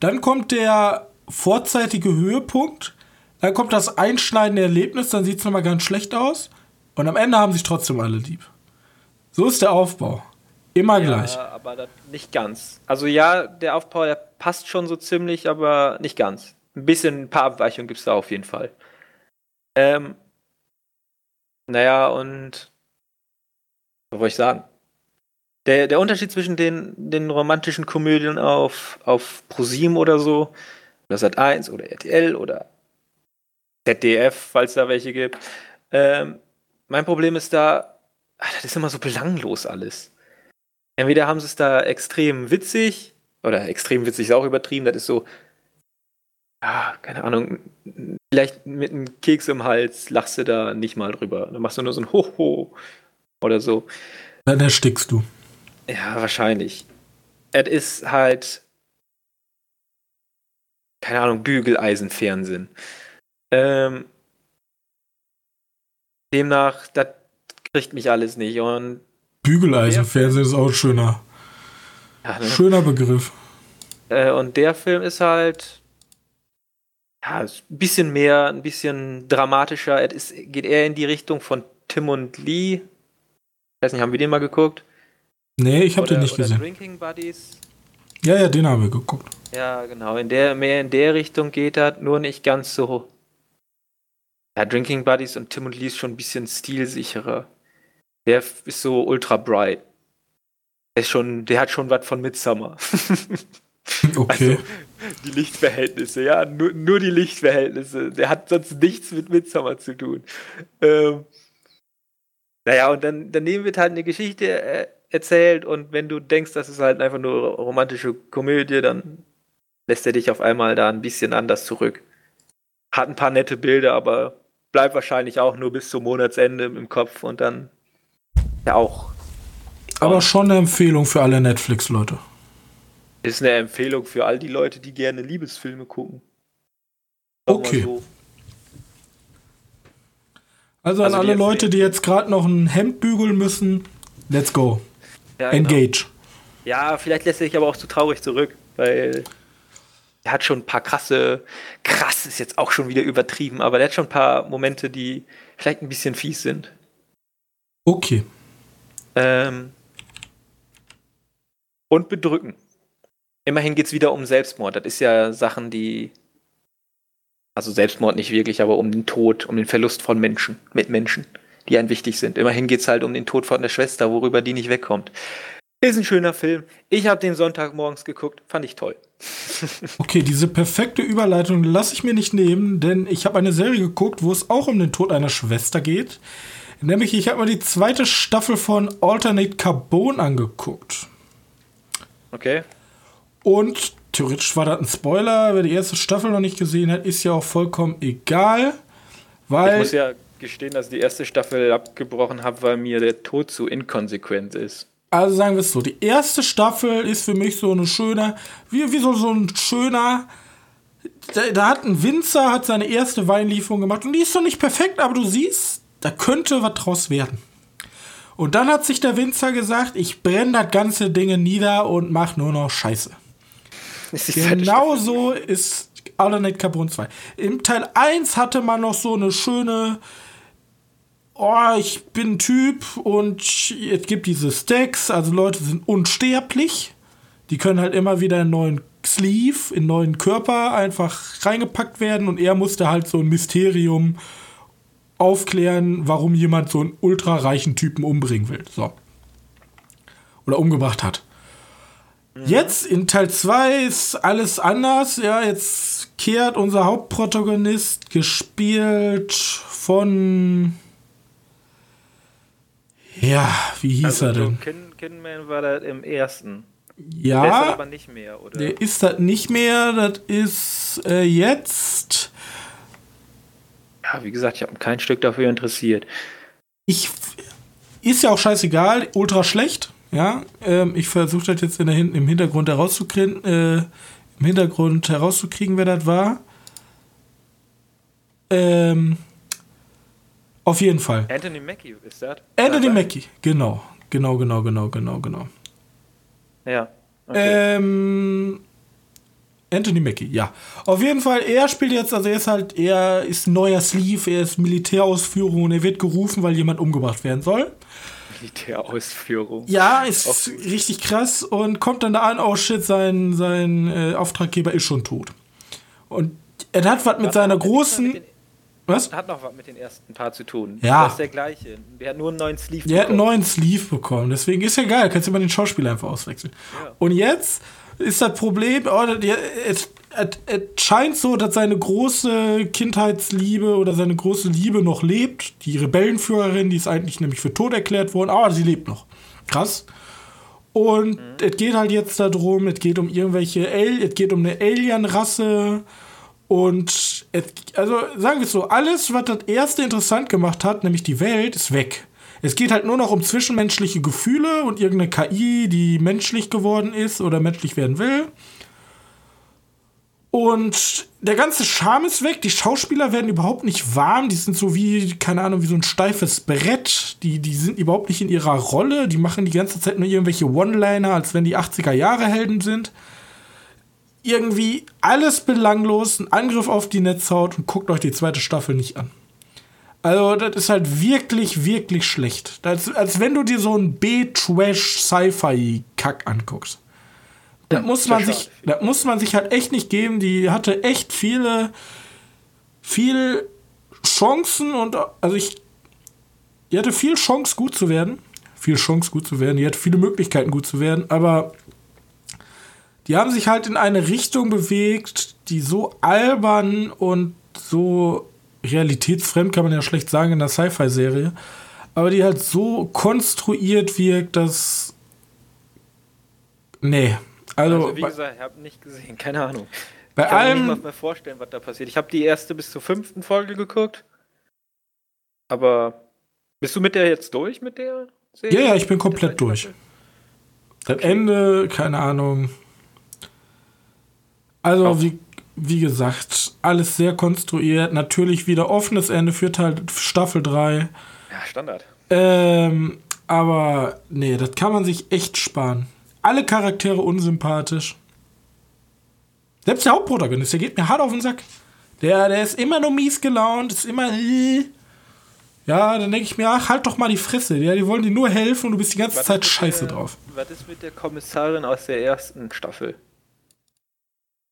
dann kommt der vorzeitige Höhepunkt, dann kommt das einschneidende Erlebnis, dann sieht es nochmal ganz schlecht aus und am Ende haben sich trotzdem alle lieb. So ist der Aufbau. Immer ja, gleich. aber nicht ganz. Also ja, der Aufbau, der passt schon so ziemlich, aber nicht ganz. Ein bisschen, ein paar Abweichungen gibt es da auf jeden Fall. Ähm, naja, und was wollte ich sagen? Der, der Unterschied zwischen den, den romantischen Komödien auf, auf ProSieben oder so, oder Sat1 oder RTL oder ZDF, falls da welche gibt. Ähm, mein Problem ist da, ach, das ist immer so belanglos alles. Entweder haben sie es da extrem witzig, oder extrem witzig ist auch übertrieben, das ist so, ja, keine Ahnung, vielleicht mit einem Keks im Hals lachst du da nicht mal drüber. Dann machst du nur so ein Hoho oder so. Dann erstickst du. Ja, wahrscheinlich. Es ist halt, keine Ahnung, Bügeleisenfernsehen. Ähm, demnach, das kriegt mich alles nicht. Und Bügeleisenfernsehen ist auch ein schöner, ja, ne? schöner Begriff. Äh, und der Film ist halt ja, ein bisschen mehr, ein bisschen dramatischer. Es ist, geht eher in die Richtung von Tim und Lee. Ich weiß nicht, haben wir den mal geguckt? Nee, ich habe den nicht gesehen. Drinking Buddies. Ja, ja, den haben wir geguckt. Ja, genau. In der, mehr in der Richtung geht er, nur nicht ganz so. Ja, Drinking Buddies und Tim und Lee ist schon ein bisschen stilsicherer. Der ist so ultra bright. Der, ist schon, der hat schon was von Midsummer. *laughs* *laughs* okay. Also, die Lichtverhältnisse, ja, nur, nur die Lichtverhältnisse. Der hat sonst nichts mit Midsummer zu tun. Ähm, naja, und dann daneben wird halt eine Geschichte äh, erzählt und wenn du denkst, das ist halt einfach nur romantische Komödie, dann lässt er dich auf einmal da ein bisschen anders zurück. Hat ein paar nette Bilder, aber bleibt wahrscheinlich auch nur bis zum Monatsende im Kopf und dann ja auch. Aber schon eine Empfehlung für alle Netflix-Leute. Ist eine Empfehlung für all die Leute, die gerne Liebesfilme gucken. okay. So. Also an also alle Leute, die jetzt gerade noch ein Hemd bügeln müssen, let's go. Ja, genau. Engage. Genau. Ja, vielleicht lässt er sich aber auch zu traurig zurück, weil er hat schon ein paar krasse, krass ist jetzt auch schon wieder übertrieben, aber er hat schon ein paar Momente, die vielleicht ein bisschen fies sind. Okay. Ähm, und bedrücken. Immerhin geht es wieder um Selbstmord. Das ist ja Sachen, die. Also Selbstmord nicht wirklich, aber um den Tod, um den Verlust von Menschen, mit Menschen, die einem wichtig sind. Immerhin geht es halt um den Tod von der Schwester, worüber die nicht wegkommt. Ist ein schöner Film. Ich habe den Sonntagmorgens geguckt, fand ich toll. *laughs* okay, diese perfekte Überleitung lasse ich mir nicht nehmen, denn ich habe eine Serie geguckt, wo es auch um den Tod einer Schwester geht. Nämlich, ich habe mir die zweite Staffel von Alternate Carbon angeguckt. Okay. Und theoretisch war das ein Spoiler, wer die erste Staffel noch nicht gesehen hat, ist ja auch vollkommen egal. Weil ich muss ja gestehen, dass ich die erste Staffel abgebrochen habe, weil mir der Tod zu inkonsequent ist. Also sagen wir es so, die erste Staffel ist für mich so eine schöne, wie, wie so, so ein schöner, da, da, hat ein Winzer, hat seine erste Weinlieferung gemacht und die ist doch nicht perfekt, aber du siehst, da könnte was draus werden. Und dann hat sich der Winzer gesagt, ich brenne das ganze Ding nieder und mach nur noch Scheiße. *laughs* Genau so ist Alternate Carbon 2. Im Teil 1 hatte man noch so eine schöne oh, ich bin ein Typ und es gibt diese Stacks, also Leute sind unsterblich. Die können halt immer wieder einen neuen Sleeve, in neuen Körper einfach reingepackt werden und er musste halt so ein Mysterium aufklären, warum jemand so einen ultra-reichen Typen umbringen will. So. Oder umgebracht hat. Mhm. Jetzt in Teil 2 ist alles anders. Ja, jetzt kehrt unser Hauptprotagonist, gespielt von. Ja, wie hieß also, er denn? Kin Kinman war das im ersten. Ja. Der ist aber nicht mehr, oder? Der ist das nicht mehr. Das ist äh, jetzt. Ja, wie gesagt, ich habe kein Stück dafür interessiert. Ich. Ist ja auch scheißegal, ultra schlecht. Ja, ähm, ich versuche das jetzt in der, im Hintergrund herauszukriegen, äh, im Hintergrund herauszukriegen, wer das war. Ähm, auf jeden Fall. Anthony Mackie ist das? Anthony Mackie, genau. Genau, genau, genau, genau, genau. Ja. Okay. Ähm, Anthony Mackie, ja. Auf jeden Fall, er spielt jetzt, also er ist halt, er ist neuer Sleeve, er ist Militärausführung und er wird gerufen, weil jemand umgebracht werden soll. Militärausführung. Ja, ist Auch richtig krass und kommt dann da an, oh shit, sein, sein äh, Auftraggeber ist schon tot. Und er hat was mit seiner großen. Was? Hat noch was mit den ersten Paar zu tun. Ja. Das ist der gleiche. Der hat nur einen neuen Sleeve der bekommen. Der hat einen neuen Sleeve bekommen. Deswegen ist ja geil. Kannst du mal den Schauspieler einfach auswechseln. Ja. Und jetzt ist das Problem, oh, es scheint so, dass seine große Kindheitsliebe oder seine große Liebe noch lebt. Die Rebellenführerin, die ist eigentlich nämlich für tot erklärt worden, aber sie lebt noch. Krass. Und mhm. es geht halt jetzt darum, es geht um irgendwelche, es geht um eine Alien-Rasse. Und es, also sagen wir es so, alles, was das erste interessant gemacht hat, nämlich die Welt, ist weg. Es geht halt nur noch um zwischenmenschliche Gefühle und irgendeine KI, die menschlich geworden ist oder menschlich werden will. Und der ganze Charme ist weg. Die Schauspieler werden überhaupt nicht warm. Die sind so wie, keine Ahnung, wie so ein steifes Brett. Die, die sind überhaupt nicht in ihrer Rolle. Die machen die ganze Zeit nur irgendwelche One-Liner, als wenn die 80er-Jahre-Helden sind. Irgendwie alles belanglos. Ein Angriff auf die Netzhaut und guckt euch die zweite Staffel nicht an. Also, das ist halt wirklich, wirklich schlecht. Das, als wenn du dir so einen B-Trash-Sci-Fi-Kack anguckst. Da muss man sich, da muss man sich halt echt nicht geben. Die hatte echt viele, viel Chancen und also ich, die hatte viel Chance gut zu werden, viel Chance gut zu werden. Die hatte viele Möglichkeiten gut zu werden, aber die haben sich halt in eine Richtung bewegt, die so albern und so realitätsfremd kann man ja schlecht sagen in der Sci-Fi-Serie, aber die halt so konstruiert wirkt, dass. Nee. Also, also wie gesagt, ich habe nicht gesehen, keine Ahnung. Bei ich kann allem, mir nicht mal vorstellen, was da passiert. Ich habe die erste bis zur fünften Folge geguckt. Aber bist du mit der jetzt durch mit der Serie? Ja, ja, ich bin komplett durch. Das okay. Ende, keine Ahnung. Also, wie wie gesagt, alles sehr konstruiert. Natürlich wieder offenes Ende für Teil Staffel 3. Ja, Standard. Ähm, aber nee, das kann man sich echt sparen. Alle Charaktere unsympathisch. Selbst der Hauptprotagonist, der geht mir hart auf den Sack. Der, der ist immer nur mies gelaunt, ist immer. Äh. Ja, dann denke ich mir, ach, halt doch mal die Fresse. Ja, die wollen dir nur helfen und du bist die ganze was Zeit scheiße der, drauf. Was ist mit der Kommissarin aus der ersten Staffel?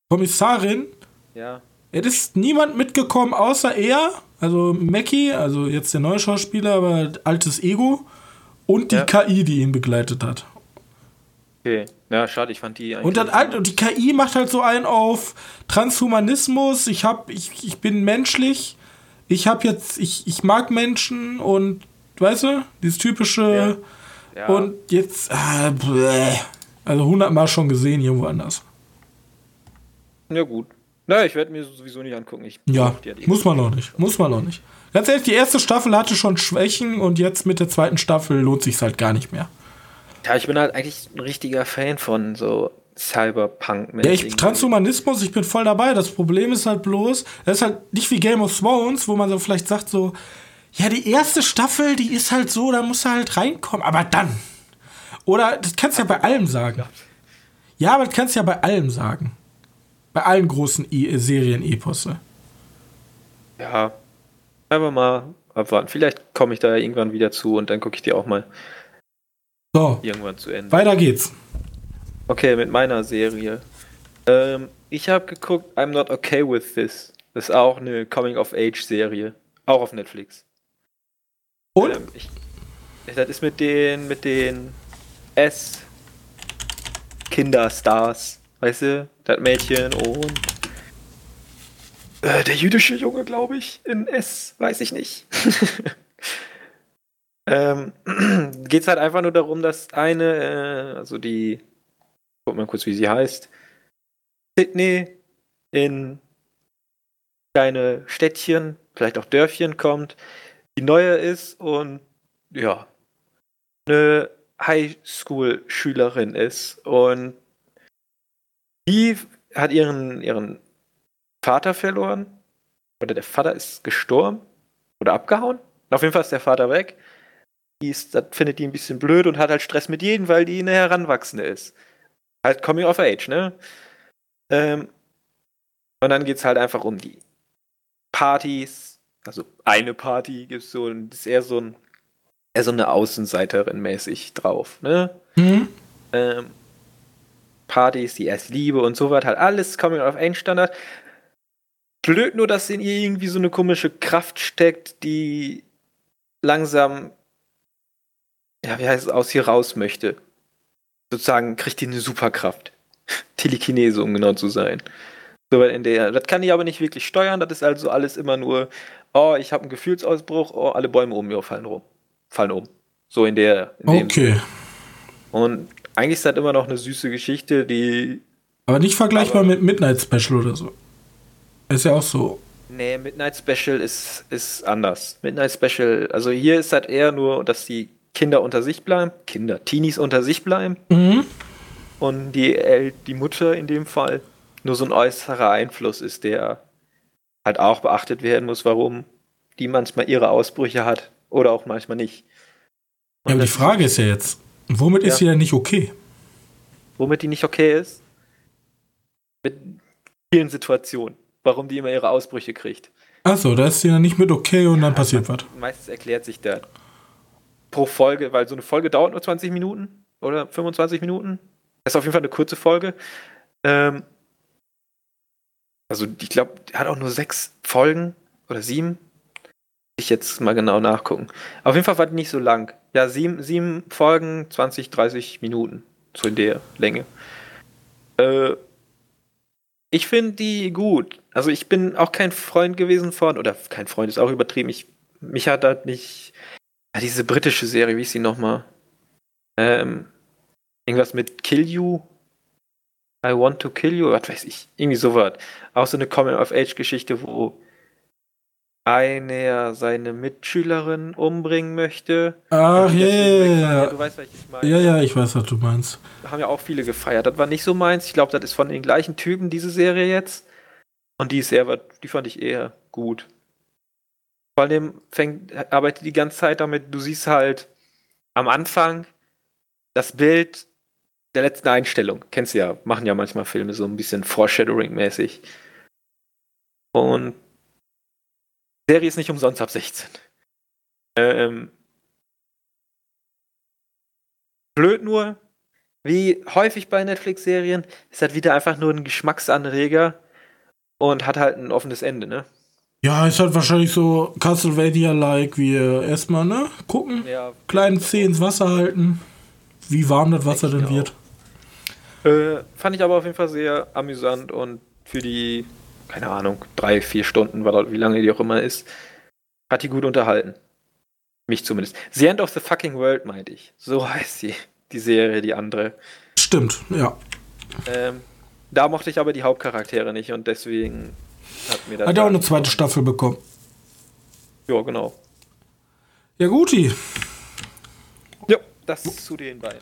Kommissarin? Ja. Es ist niemand mitgekommen außer er, also Mackie, also jetzt der neue Schauspieler, aber altes Ego und die ja. KI, die ihn begleitet hat. Okay, ja, schade, ich fand die eigentlich. Und, das, und die KI macht halt so einen auf Transhumanismus, ich hab, ich, ich bin menschlich, ich hab jetzt, ich, ich mag Menschen und weißt du, dieses typische ja. Ja. und jetzt, äh, also hundertmal schon gesehen irgendwo anders. Ja, gut. Naja, ich werde mir sowieso nicht angucken. Ich ja, muss man noch nicht. Muss man noch nicht. Ganz ehrlich, die erste Staffel hatte schon Schwächen und jetzt mit der zweiten Staffel lohnt sich halt gar nicht mehr. Ja, ich bin halt eigentlich ein richtiger Fan von so Cyberpunk. Ja, ich, Transhumanismus, ich bin voll dabei. Das Problem ist halt bloß, das ist halt nicht wie Game of Thrones, wo man so vielleicht sagt so, ja, die erste Staffel, die ist halt so, da muss er halt reinkommen, aber dann. Oder, das kannst du ja bei allem sagen. Ja, aber das kannst du ja bei allem sagen. Bei allen großen I Serien-Eposse. Ja. Einfach mal abwarten. Vielleicht komme ich da irgendwann wieder zu und dann gucke ich die auch mal So, irgendwann zu Ende. weiter geht's. Okay, mit meiner Serie. Ähm, ich habe geguckt, I'm Not Okay With This. Das ist auch eine Coming-of-Age-Serie. Auch auf Netflix. Und? Ähm, ich, das ist mit den, mit den S Kinderstars. Weißt du? Das Mädchen und äh, der jüdische Junge, glaube ich, in S. Weiß ich nicht. *laughs* ähm, *clears throat* Geht es halt einfach nur darum, dass eine, äh, also die, guck mal kurz, wie sie heißt, Sydney in kleine Städtchen, vielleicht auch Dörfchen kommt, die neue ist und ja, eine Highschool-Schülerin ist und die hat ihren, ihren Vater verloren oder der Vater ist gestorben oder abgehauen. Auf jeden Fall ist der Vater weg. Die ist, das findet die ein bisschen blöd und hat halt Stress mit jedem, weil die eine Heranwachsende ist. Halt Coming of Age, ne? Ähm, und dann geht es halt einfach um die Partys. Also eine Party gibt es so, und das ist eher so ein eher so eine Außenseiterin mäßig drauf, ne? Hm? Ähm, Partys, die erst Liebe und so weiter, halt alles Coming of Age Standard. Blöd nur, dass in ihr irgendwie so eine komische Kraft steckt, die langsam, ja, wie heißt es, aus hier raus möchte. Sozusagen kriegt die eine Superkraft. *laughs* Telekinese, um genau zu sein. So weit in der. Das kann ich aber nicht wirklich steuern. Das ist also alles immer nur, oh, ich habe einen Gefühlsausbruch, oh, alle Bäume um mir fallen rum. Fallen um. So in der. In Okay. Und eigentlich ist das immer noch eine süße Geschichte, die. Aber nicht vergleichbar Aber- mit Midnight Special oder so. Ist ja auch so. Nee, Midnight Special ist, ist anders. Midnight Special, also hier ist halt eher nur, dass die Kinder unter sich bleiben. Kinder, Teenies unter sich bleiben. Mhm. Und die, El die Mutter in dem Fall nur so ein äußerer Einfluss ist, der halt auch beachtet werden muss, warum die manchmal ihre Ausbrüche hat oder auch manchmal nicht. Und Ja, aber die Frage ist ja jetzt, womit ist Ja. sie denn nicht okay? Womit die nicht okay ist? Mit vielen Situationen. Warum die immer ihre Ausbrüche kriegt. Achso, da ist sie dann nicht mit okay und dann passiert was. Meistens erklärt sich das pro Folge, weil so eine Folge dauert nur 20 Minuten oder 25 Minuten. Das ist auf jeden Fall eine kurze Folge. Ähm, also ich glaube, die hat auch nur sechs Folgen oder sieben. Ich jetzt mal genau nachgucken. Auf jeden Fall war die nicht so lang. Ja, sieben, sieben Folgen, 20, 30 Minuten. So in der Länge. Äh, ich finde die gut. Also ich bin auch kein Freund gewesen von, oder kein Freund ist auch übertrieben. Ich, mich hat halt nicht. Ja, diese britische Serie, wie ist sie nochmal? Ähm, irgendwas mit Kill You. I want to kill you, was weiß ich. Irgendwie sowas. Auch so eine Coming-of-Age-Geschichte, wo einer seine Mitschülerin umbringen möchte. Ach, ja, ja, ja. Du weißt, was ich meine. Ja, ja, ich weiß, was du meinst. haben ja auch viele gefeiert. Das war nicht so meins. Ich glaube, das ist von den gleichen Typen, diese Serie jetzt. Und die ist eher, die fand ich eher gut. Vor allem fängt, arbeitet die ganze Zeit damit, du siehst halt am Anfang das Bild der letzten Einstellung. Kennst du ja, machen ja manchmal Filme so ein bisschen Foreshadowing-mäßig. Und Serie ist nicht umsonst ab 16. Ähm, blöd nur, wie häufig bei Netflix-Serien, ist halt wieder einfach nur ein Geschmacksanreger und hat halt ein offenes Ende, ne? Ja, ist halt wahrscheinlich so Castlevania-like, wie erstmal, ne? Gucken, Ja. kleinen Zeh ins Wasser halten, wie warm das Wasser denn ich wird. Äh, fand ich aber auf jeden Fall sehr amüsant und für die, keine Ahnung, drei, vier Stunden, wie lange die auch immer ist, hat die gut unterhalten. Mich zumindest. The End of the Fucking World, meinte ich. So *laughs* heißt sie, die Serie, die andere. Stimmt, ja. Ähm, da mochte ich aber die Hauptcharaktere nicht und deswegen hat mir das. Hat ja auch eine zweite Staffel bekommen. Ja, genau. Ja, guti. Ja, das zu den beiden.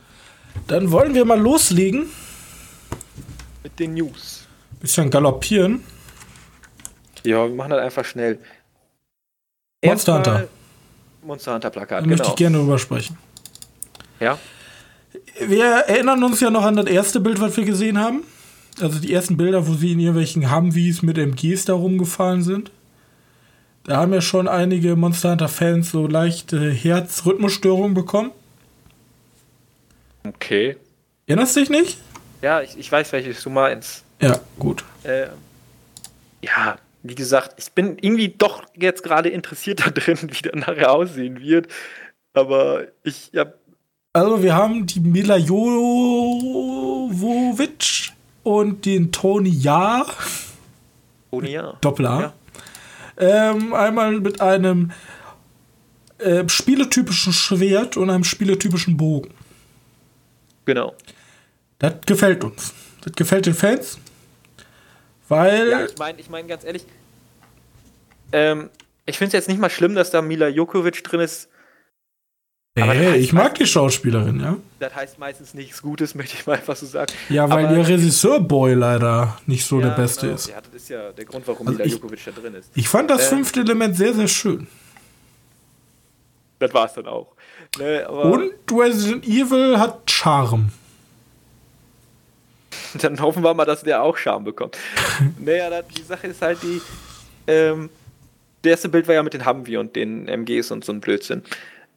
Dann wollen wir mal loslegen. Mit den News. Bisschen galoppieren. Ja, wir machen das einfach schnell. Monster Erstmal Hunter. Monster Hunter Plakat, Da möchte genau. ich gerne drüber sprechen. Ja, Wir erinnern uns ja noch an das erste Bild, was wir gesehen haben. Also die ersten Bilder, wo sie in irgendwelchen Humvees mit MGs da rumgefahren sind. Da haben ja schon einige Monster Hunter-Fans so leichte Herzrhythmusstörungen bekommen. Okay. Erinnerst du dich nicht? Ja, ich, ich weiß, welches du meinst. Ja, gut. Äh, ja, wie gesagt, ich bin irgendwie doch jetzt gerade interessiert *laughs* da drin, wie der nachher aussehen wird. Aber ich habe. Also, wir haben die Mila Jovovic und den Tony Ja. Tony Ja. Doppel A. Ja. Ähm, einmal mit einem äh, spieletypischen Schwert und einem spieletypischen Bogen. Genau. Das gefällt uns. Das gefällt den Fans. Weil. Ja, ich meine, ich mein, ganz ehrlich, ähm, ich finde es jetzt nicht mal schlimm, dass da Mila Jokovic drin ist. Aber hey, ich mag die Schauspielerin, ja. Das heißt meistens nichts Gutes, *laughs* möchte ich mal einfach so sagen. Ja, weil aber, der Regisseur-Boy leider nicht so ja, der Beste genau. ist. Ja, das ist ja der Grund, warum also Mila Jokovic da drin ist. Ich fand das äh, fünfte Element sehr, sehr schön. Das war es dann auch. Ne, Und Resident Evil hat Charme. *laughs* Dann hoffen wir mal, dass der auch Charme bekommt. *laughs* naja, die Sache ist halt die. Ähm, das erste Bild war ja mit den Humvee und den MGs und so ein Blödsinn.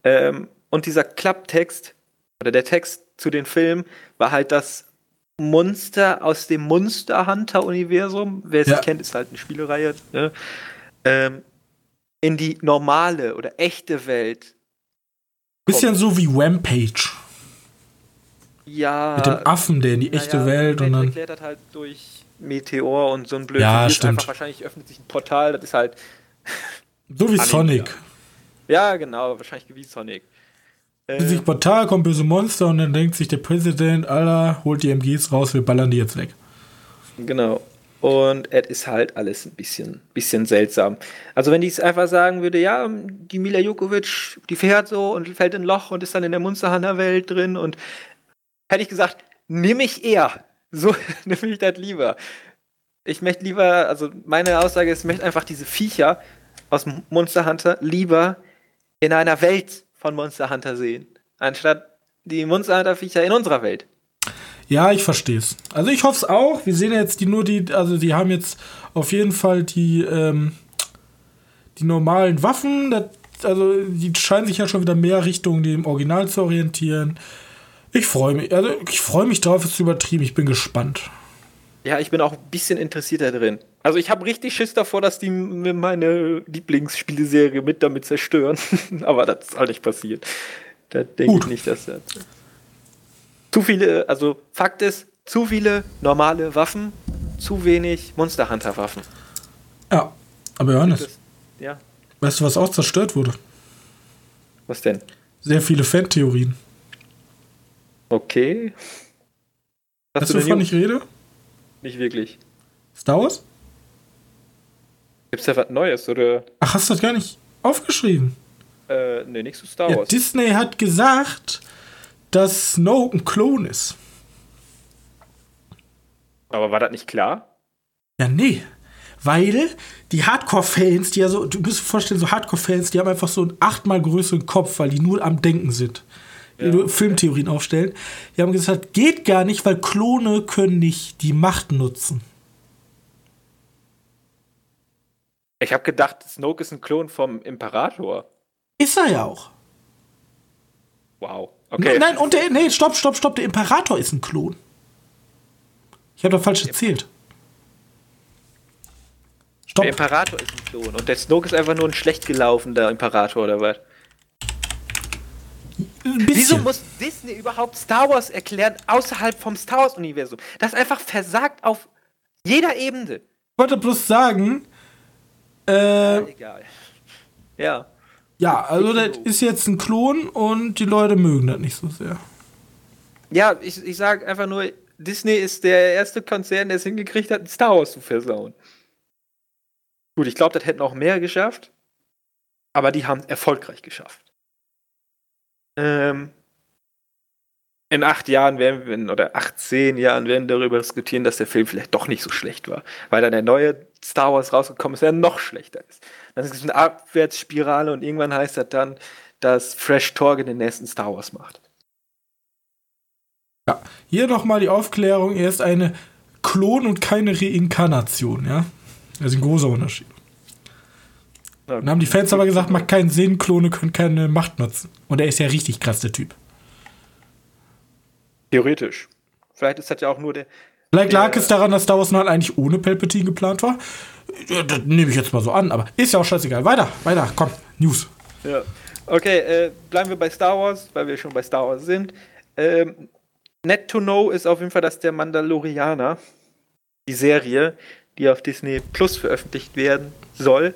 Ähm, und dieser Klapptext oder der Text zu den Filmen war halt das Monster aus dem Monster Hunter Universum. Wer es ja. nicht kennt, ist halt eine Spielereihe. Ne? Ähm, in die normale oder echte Welt. Bisschen so wie Rampage. Ja. Mit dem Affen, der in die echte ja, Welt und dann. klettert halt durch Meteor und so ein Blödsinn. Ja, stimmt. Wahrscheinlich öffnet sich ein Portal, das ist halt. *laughs* So wie Sonic. Ja, genau, wahrscheinlich wie Sonic. Äh, sich Portal, kommt böse Monster und dann denkt sich der Präsident, Alter, holt die MGs raus, wir ballern die jetzt weg. Genau. Und es ist halt alles ein bisschen, bisschen seltsam. Also wenn ich es einfach sagen würde, ja, die Mila Jokovic, die fährt so und fällt in ein Loch und ist dann in der Monsterhunter-Welt drin und hätte ich gesagt, nehme ich eher. So nehme ich das lieber. Ich möchte lieber, also meine Aussage ist, ich möchte einfach diese Viecher aus Monster Hunter lieber in einer Welt von Monster Hunter sehen, anstatt die Monster Hunter Viecher in unserer Welt. Ja, ich verstehe es. Also ich hoffe es auch. Wir sehen jetzt die nur die, also die haben jetzt auf jeden Fall die, ähm, die normalen Waffen. Das, also die scheinen sich ja schon wieder mehr Richtung dem Original zu orientieren. Ich freue mich, also ich freue mich drauf, es ist übertrieben. Ich bin gespannt. Ja, ich bin auch ein bisschen interessiert da drin. Also ich habe richtig Schiss davor, dass die meine Lieblingsspieleserie mit damit zerstören. *laughs* Aber das soll nicht passieren. Da denke ich nicht, dass das. Zu viele, also Fakt ist, zu viele normale Waffen, zu wenig Monster Hunter Waffen. Ja, aber Johannes. Das, ja. Weißt du, was auch zerstört wurde? Was denn? Sehr viele Fan-Theorien. Okay. Hast weißt du, wovon ich rede? Nicht wirklich. Star Wars? Gibt's da was Neues, oder? Ach, hast du das gar nicht aufgeschrieben? Äh, nee, nicht zu Star ja, Wars. Disney hat gesagt, dass Snoke ein Klon ist. Aber war das nicht klar? Ja, nee. Weil die Hardcore-Fans, die ja so, du musst dir vorstellen, so Hardcore-Fans, die haben einfach so einen achtmal größeren Kopf, weil die nur am Denken sind. Ja. Filmtheorien aufstellen. Die haben gesagt, geht gar nicht, weil Klone können nicht die Macht nutzen. Ich habe gedacht, Snoke ist ein Klon vom Imperator. Ist er ja auch. Wow. Okay. Nein, und der, nee, stopp, stopp, stopp, der Imperator ist ein Klon. Ich habe doch falsch erzählt. Stopp. Der Imperator ist ein Klon und der Snoke ist einfach nur ein schlecht gelaufener Imperator oder was? Wieso muss Disney überhaupt Star Wars erklären außerhalb vom Star Wars Universum? Das ist einfach versagt auf jeder Ebene. Ich wollte bloß sagen, äh, egal. Ja. Ja, also das ist jetzt ein Klon und die Leute mögen das nicht so sehr. Ja, ich, ich sage einfach nur, Disney ist der erste Konzern, der es hingekriegt hat, Star Wars zu versauen. Gut, ich glaube, das hätten auch mehr geschafft, aber die haben es erfolgreich geschafft. Ähm, in acht Jahren werden wir, oder 18 Jahren werden wir darüber diskutieren, dass der Film vielleicht doch nicht so schlecht war. Weil dann der neue Star Wars rausgekommen ist, der noch schlechter ist. Dann ist es eine Abwärtsspirale und irgendwann heißt das dann, dass Fresh Torge den nächsten Star Wars macht. Ja, hier nochmal die Aufklärung. Er ist eine Klon und keine Reinkarnation, ja? Das ist ein großer Unterschied. Dann haben die Fans aber gesagt, macht keinen Sinn, Klone können keine Macht nutzen. Und er ist ja richtig krass, der Typ. Theoretisch. Vielleicht ist das ja auch nur der. Vielleicht lag es daran, dass Star Wars 9 eigentlich ohne Palpatine geplant war. Das nehme ich jetzt mal so an, aber ist ja auch scheißegal. Weiter, weiter, komm, News. Ja. Okay, äh, bleiben wir bei Star Wars, weil wir schon bei Star Wars sind. Ähm, net to know ist auf jeden Fall, dass der Mandalorianer, die Serie, die auf Disney Plus veröffentlicht werden soll,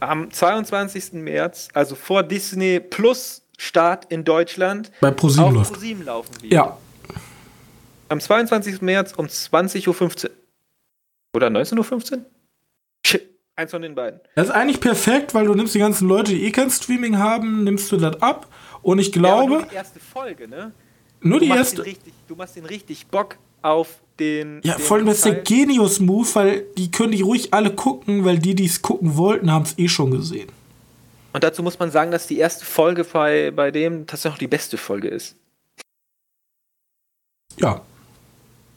am 22. März, also vor Disney Plus Start in Deutschland, Bei ProSieben läuft. ProSieben laufen wird. Ja, Am 22. März um 20.15 Uhr. Oder 19.15 Uhr? Shit, eins von den beiden. das ist eigentlich perfekt, weil du nimmst die ganzen Leute, die eh kein Streaming haben, nimmst du das ab. Und ich Ja, glaube, nur die erste Folge, ne? nur Du die machst, erste. den richtig, du machst den richtig Bock auf den. Ja, den vor allem das ist der. Genius-Move, weil die können die ruhig alle gucken, weil die, die es gucken wollten, haben es eh schon gesehen. Und dazu muss man sagen, dass die erste Folge bei, bei dem tatsächlich auch die beste Folge ist. Ja,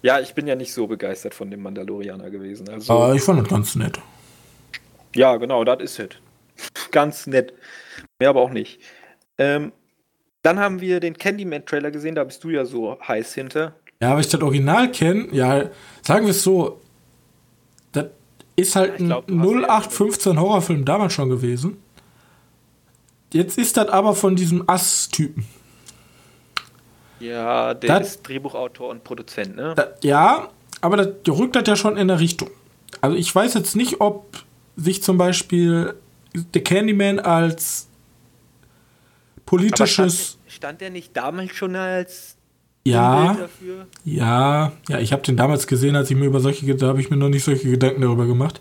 Ja, ich bin ja nicht so begeistert von dem Mandalorianer gewesen. Also, aber ich fand das ganz nett. ja, genau, das ist es. Ganz nett. Mehr aber auch nicht. Ähm, dann haben wir den Candyman-Trailer gesehen, da bist du ja so heiß hinter. Ja, aber ich das Original kenne, ja, sagen wir es so, das ist halt ein hast ja 0815 Horrorfilm damals schon gewesen. Jetzt ist das aber von diesem Ass-Typen. Ja, der Das- ist Drehbuchautor und Produzent, ne? Da- Ja, aber das rückt das ja schon in der Richtung. Also ich weiß jetzt nicht, ob sich zum Beispiel der Candyman als Aber politisches. stand, stand der nicht damals schon als Ja, ja, ja, ich habe den damals gesehen, als ich mir über solche, da habe ich mir noch nicht solche Gedanken darüber gemacht.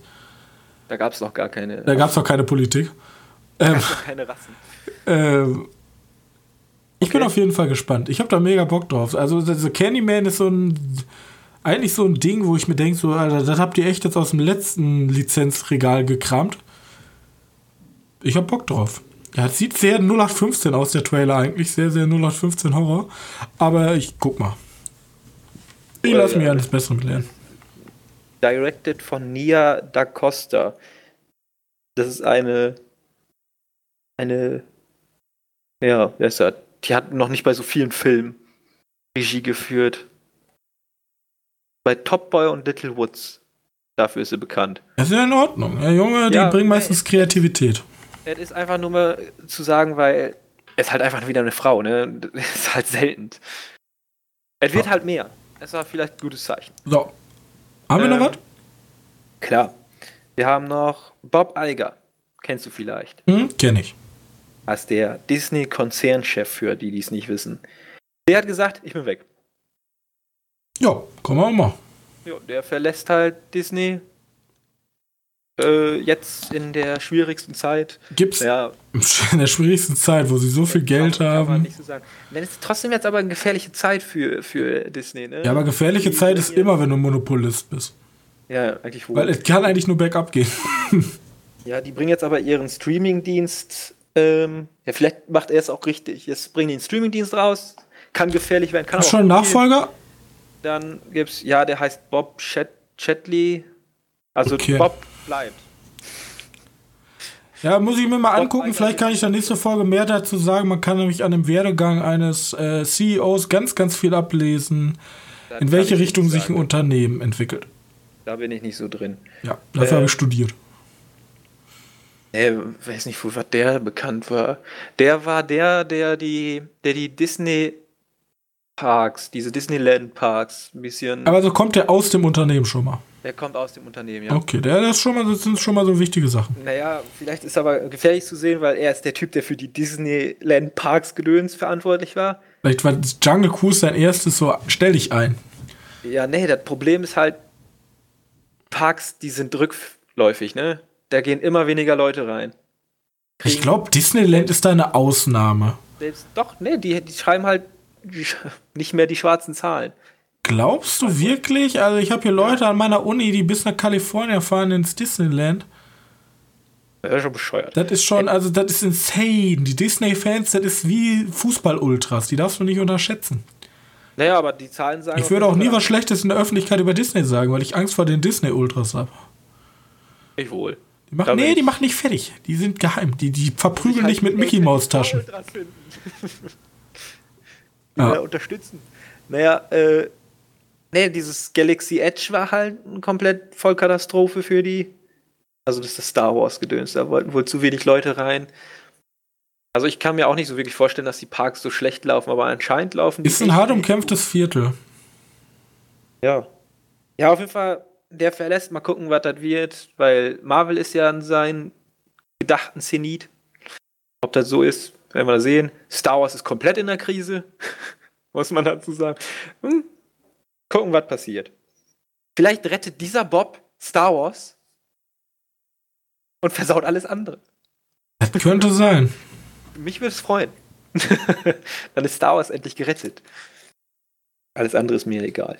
Da gab es noch gar keine, Da gab es noch keine Politik. Ähm, noch keine Rassen. *laughs* ähm, ich bin Okay. auf jeden Fall gespannt. Ich habe da mega Bock drauf. Also The Candyman ist so ein eigentlich so ein Ding, wo ich mir denke, so, Alter, das habt ihr echt jetzt aus dem letzten Lizenzregal gekramt. Ich hab Bock drauf. Ja, es sieht sehr 0815 aus, der Trailer eigentlich. Sehr, sehr 0815 Horror. Aber ich guck mal. Ich lasse mich eines Besseren belehren. Directed von Nia da Costa. Das ist eine. Eine. Ja, wer ist das? Die hat noch nicht bei so vielen Filmen Regie geführt. Bei Top Boy und Little Woods. Dafür ist sie bekannt. Das ist ja in Ordnung. Ja, Junge, die Ja, bringen meistens Kreativität. Es ist einfach nur mal zu sagen, weil es ist halt einfach wieder eine Frau, ne? *laughs* Das ist halt selten. Es wird Ja. halt mehr. Es war vielleicht ein gutes Zeichen. So. Haben wir Ähm, noch was? Klar. Wir haben noch Bob Iger. Kennst du vielleicht? Hm, kenn ich. als der Disney-Konzernchef für die, die es nicht wissen. Der hat gesagt, ich bin weg. Ja, komm mal. Ja, der verlässt halt Disney äh, jetzt in der schwierigsten Zeit. Gibt's Ja, *laughs* in der schwierigsten Zeit, wo sie so viel Geld kann, man haben. nicht so sagen. Wenn es trotzdem jetzt aber eine gefährliche Zeit für, für Disney, ne? Ja, aber gefährliche Die Zeit ist immer, wenn du Monopolist bist. Ja, eigentlich wohl. Weil es kann eigentlich nur bergab gehen. *laughs* Ja, die bringen jetzt aber ihren Streamingdienst. Ähm, ja, vielleicht macht er es auch richtig. Jetzt bringen die einen Streamingdienst raus. Kann gefährlich werden. Kann Hast schon einen Nachfolger? Dann gibt's, ja, der heißt Bob Chat Chatley. Also Okay. Bob bleibt. Ja, muss ich mir mal angucken. Vielleicht kann ich dann nächste Folge mehr dazu sagen. Man kann nämlich an dem Werdegang eines äh, CEOs ganz, ganz viel ablesen, Da in welche ich Richtung sich ein. Unternehmen entwickelt. Da bin ich nicht so drin. Ja, dafür Äh, habe ich studiert. Äh, weiß nicht, wo der bekannt war. Der war der, der die, der die Disney Parks, diese Disneyland Parks, ein bisschen. Aber so kommt der aus dem Unternehmen schon mal. Der kommt aus dem Unternehmen, ja. Okay, der, das, ist schon mal, das sind schon mal so wichtige Sachen. Naja, vielleicht ist aber gefährlich zu sehen, weil er ist der Typ, der für die Disneyland Parks Gedöns verantwortlich war. Vielleicht war Jungle Cruise sein erstes so, stell dich ein. Ja, nee, das Problem ist halt, Parks, die sind rückläufig, ne? Da gehen immer weniger Leute rein. Ich Kriegen glaube, Disneyland ist da eine Ausnahme. Selbst, doch, ne, die, die schreiben halt *laughs* nicht mehr die schwarzen Zahlen. Glaubst du wirklich? Also ich habe hier Leute an meiner Uni, die bis nach Kalifornien fahren ins Disneyland. Das ist schon bescheuert. Das ist schon, also das ist insane. Die Disney-Fans, das ist wie Fußball-Ultras. Die darfst du nicht unterschätzen. Naja, aber die Zahlen sagen. Ich würde auch nie was Schlechtes in der Öffentlichkeit über Disney sagen, weil ich Angst vor den Disney-Ultras habe. Ich wohl. Die machen, nee, die machen nicht fertig. Die sind geheim. Die, die verprügeln nicht mit Mickey Maus Taschen. *laughs* ja. unterstützen. Naja, äh, nee, dieses Galaxy Edge war halt eine komplett Vollkatastrophe für die. Also das ist das Star Wars Gedöns. Da wollten wohl zu wenig Leute rein. Also ich kann mir auch nicht so wirklich vorstellen, dass die Parks so schlecht laufen, aber anscheinend laufen die. Ist ein hart umkämpftes Viertel. Ja. Ja, auf jeden Fall, der verlässt. Mal gucken, was das wird, weil Marvel ist ja an seinen gedachten Zenit. Ob das so ist, werden wir sehen. Star Wars ist komplett in der Krise, *laughs* muss man dazu sagen. Hm. Gucken, was passiert. Vielleicht rettet dieser Bob Star Wars und versaut alles andere. Das könnte sein. Mich würde es freuen. *laughs* Dann ist Star Wars endlich gerettet. Alles andere ist mir egal.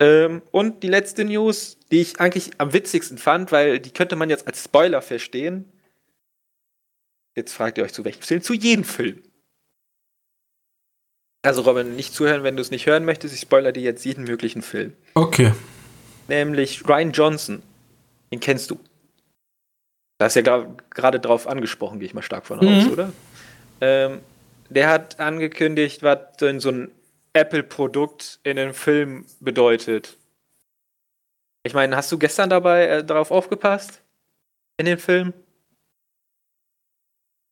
Ähm, und die letzte News, die ich eigentlich am witzigsten fand, weil die könnte man jetzt als Spoiler verstehen. Jetzt fragt ihr euch zu welchem Film? Zu jedem Film. Also Robin, nicht zuhören, wenn du es nicht hören möchtest. Ich spoilere dir jetzt jeden möglichen Film. Okay. Nämlich Ryan Johnson. Den kennst du. Da ist ja gerade drauf angesprochen, gehe ich mal stark von aus, mhm. oder? Ähm, der hat angekündigt, was denn so ein Apple-Produkt in einem Film bedeutet. Ich meine, hast du gestern dabei äh, darauf aufgepasst? In dem Film?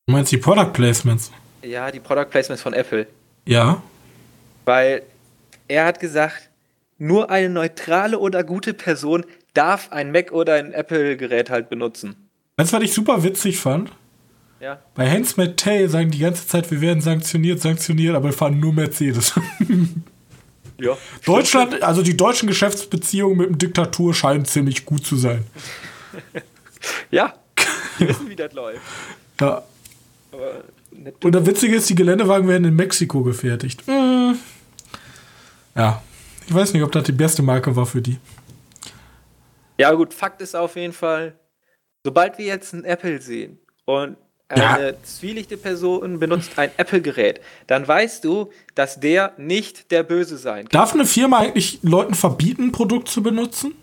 Du meinst die Product Placements? Ja, die Product Placements von Apple. Ja. Weil er hat gesagt, nur eine neutrale oder gute Person darf ein Mac oder ein Apple-Gerät halt benutzen. Weißt du, was ich super witzig fand? Ja. Bei Hans Tay sagen die ganze Zeit, wir werden sanktioniert, sanktioniert, aber wir fahren nur Mercedes. *laughs* ja. Deutschland, also die deutschen Geschäftsbeziehungen mit dem Diktatur scheinen ziemlich gut zu sein. *laughs* ja. *laughs* Wir wissen, wie das läuft. Ja. Und der Witzige ist, die Geländewagen werden in Mexiko gefertigt. Mhm. Ja. Ich weiß nicht, ob das die beste Marke war für die. Ja, gut, Fakt ist auf jeden Fall, sobald wir jetzt ein Apple sehen und eine ja. zwielichte Person benutzt ein Apple-Gerät, dann weißt du, dass der nicht der Böse sein kann. Darf eine Firma eigentlich Leuten verbieten, ein Produkt zu benutzen?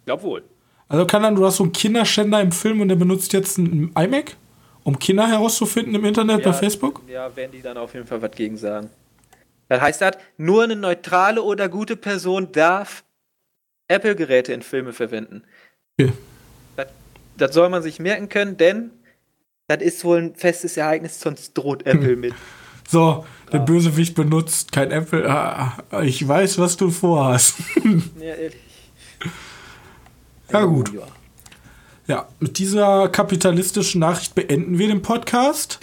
Ich glaube wohl. Also kann dann, du hast so einen Kinderschänder im Film und der benutzt jetzt ein iMac, um Kinder herauszufinden im Internet ja, bei Facebook? Ja, werden die dann auf jeden Fall was gegen sagen. Das heißt, das, nur eine neutrale oder gute Person darf Apple-Geräte in Filme verwenden. Okay. Das, das soll man sich merken können, denn das ist wohl ein festes Ereignis, sonst droht Apple mit. *laughs* So, der Bösewicht benutzt kein Apple. Ah, ich weiß, was du vorhast. *laughs* ja, ehrlich. Ja, gut. Ja, mit dieser kapitalistischen Nachricht beenden wir den Podcast.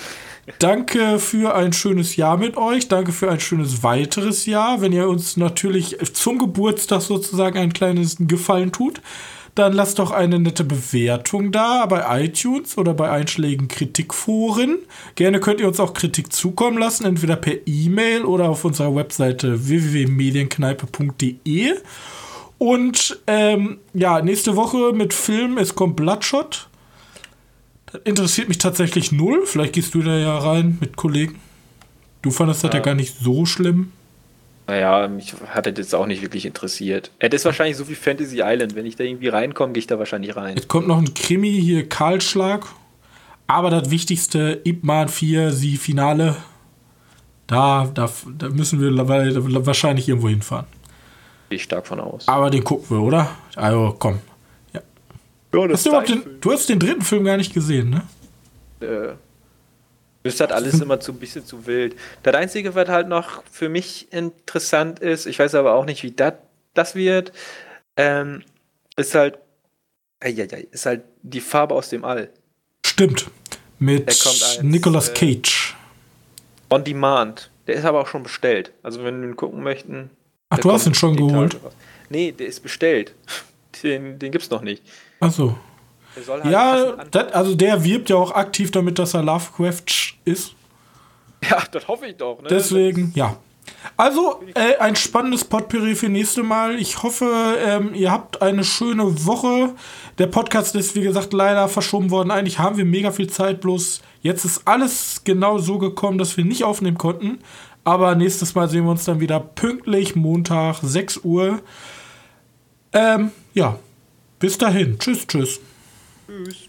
Danke für ein schönes Jahr mit euch. Danke für ein schönes weiteres Jahr. Wenn ihr uns natürlich zum Geburtstag sozusagen ein kleines Gefallen tut, dann lasst doch eine nette Bewertung da bei iTunes oder bei einschlägigen Kritikforen. Gerne könnt ihr uns auch Kritik zukommen lassen, entweder per E-Mail oder auf unserer Webseite www.medienkneipe.de. Und ähm, ja, nächste Woche mit Film, es kommt Bloodshot. Das interessiert mich tatsächlich null. Vielleicht gehst du da ja rein mit Kollegen. Du fandest das ja, ja gar nicht so schlimm. Naja, mich hat das jetzt auch nicht wirklich interessiert. Es ist wahrscheinlich so wie Fantasy Island. Wenn ich da irgendwie reinkomme, gehe ich da wahrscheinlich rein. Jetzt kommt noch ein Krimi, hier Kahlschlag. Aber das Wichtigste, Ip Man 4, sie Finale. Da, da, da müssen wir wahrscheinlich irgendwo hinfahren. Gehe ich stark von aus. Aber den gucken wir, oder? Also, komm. Ja. ja hast du, den, du hast den dritten Film gar nicht gesehen, ne? Äh, ist halt alles immer zu ein bisschen zu wild. Das Einzige, was halt noch für mich interessant ist, ich weiß aber auch nicht, wie dat, das wird, ähm, ist halt, äh, ja, ja, ist halt die Farbe aus dem All. Stimmt. Mit als, Nicolas äh, Cage. Äh, on Demand. Der ist aber auch schon bestellt. Also wenn wir ihn gucken möchten. Ach, du hast ihn schon geholt? Nee, der ist bestellt. *laughs* Den, den gibt's noch nicht. Ach so. Halt ja, das, also der wirbt ja auch aktiv damit, dass er Lovecraft ist. Ja, das hoffe ich doch. Ne? Deswegen, ja. Also, äh, ein spannendes Potpourri für nächste Mal. Ich hoffe, ähm, ihr habt eine schöne Woche. Der Podcast ist, wie gesagt, leider verschoben worden. Eigentlich haben wir mega viel Zeit, bloß jetzt ist alles genau so gekommen, dass wir nicht aufnehmen konnten. Aber nächstes Mal sehen wir uns dann wieder pünktlich, Montag, 6 Uhr. Ähm, ja, bis dahin. Tschüss, tschüss. Tschüss.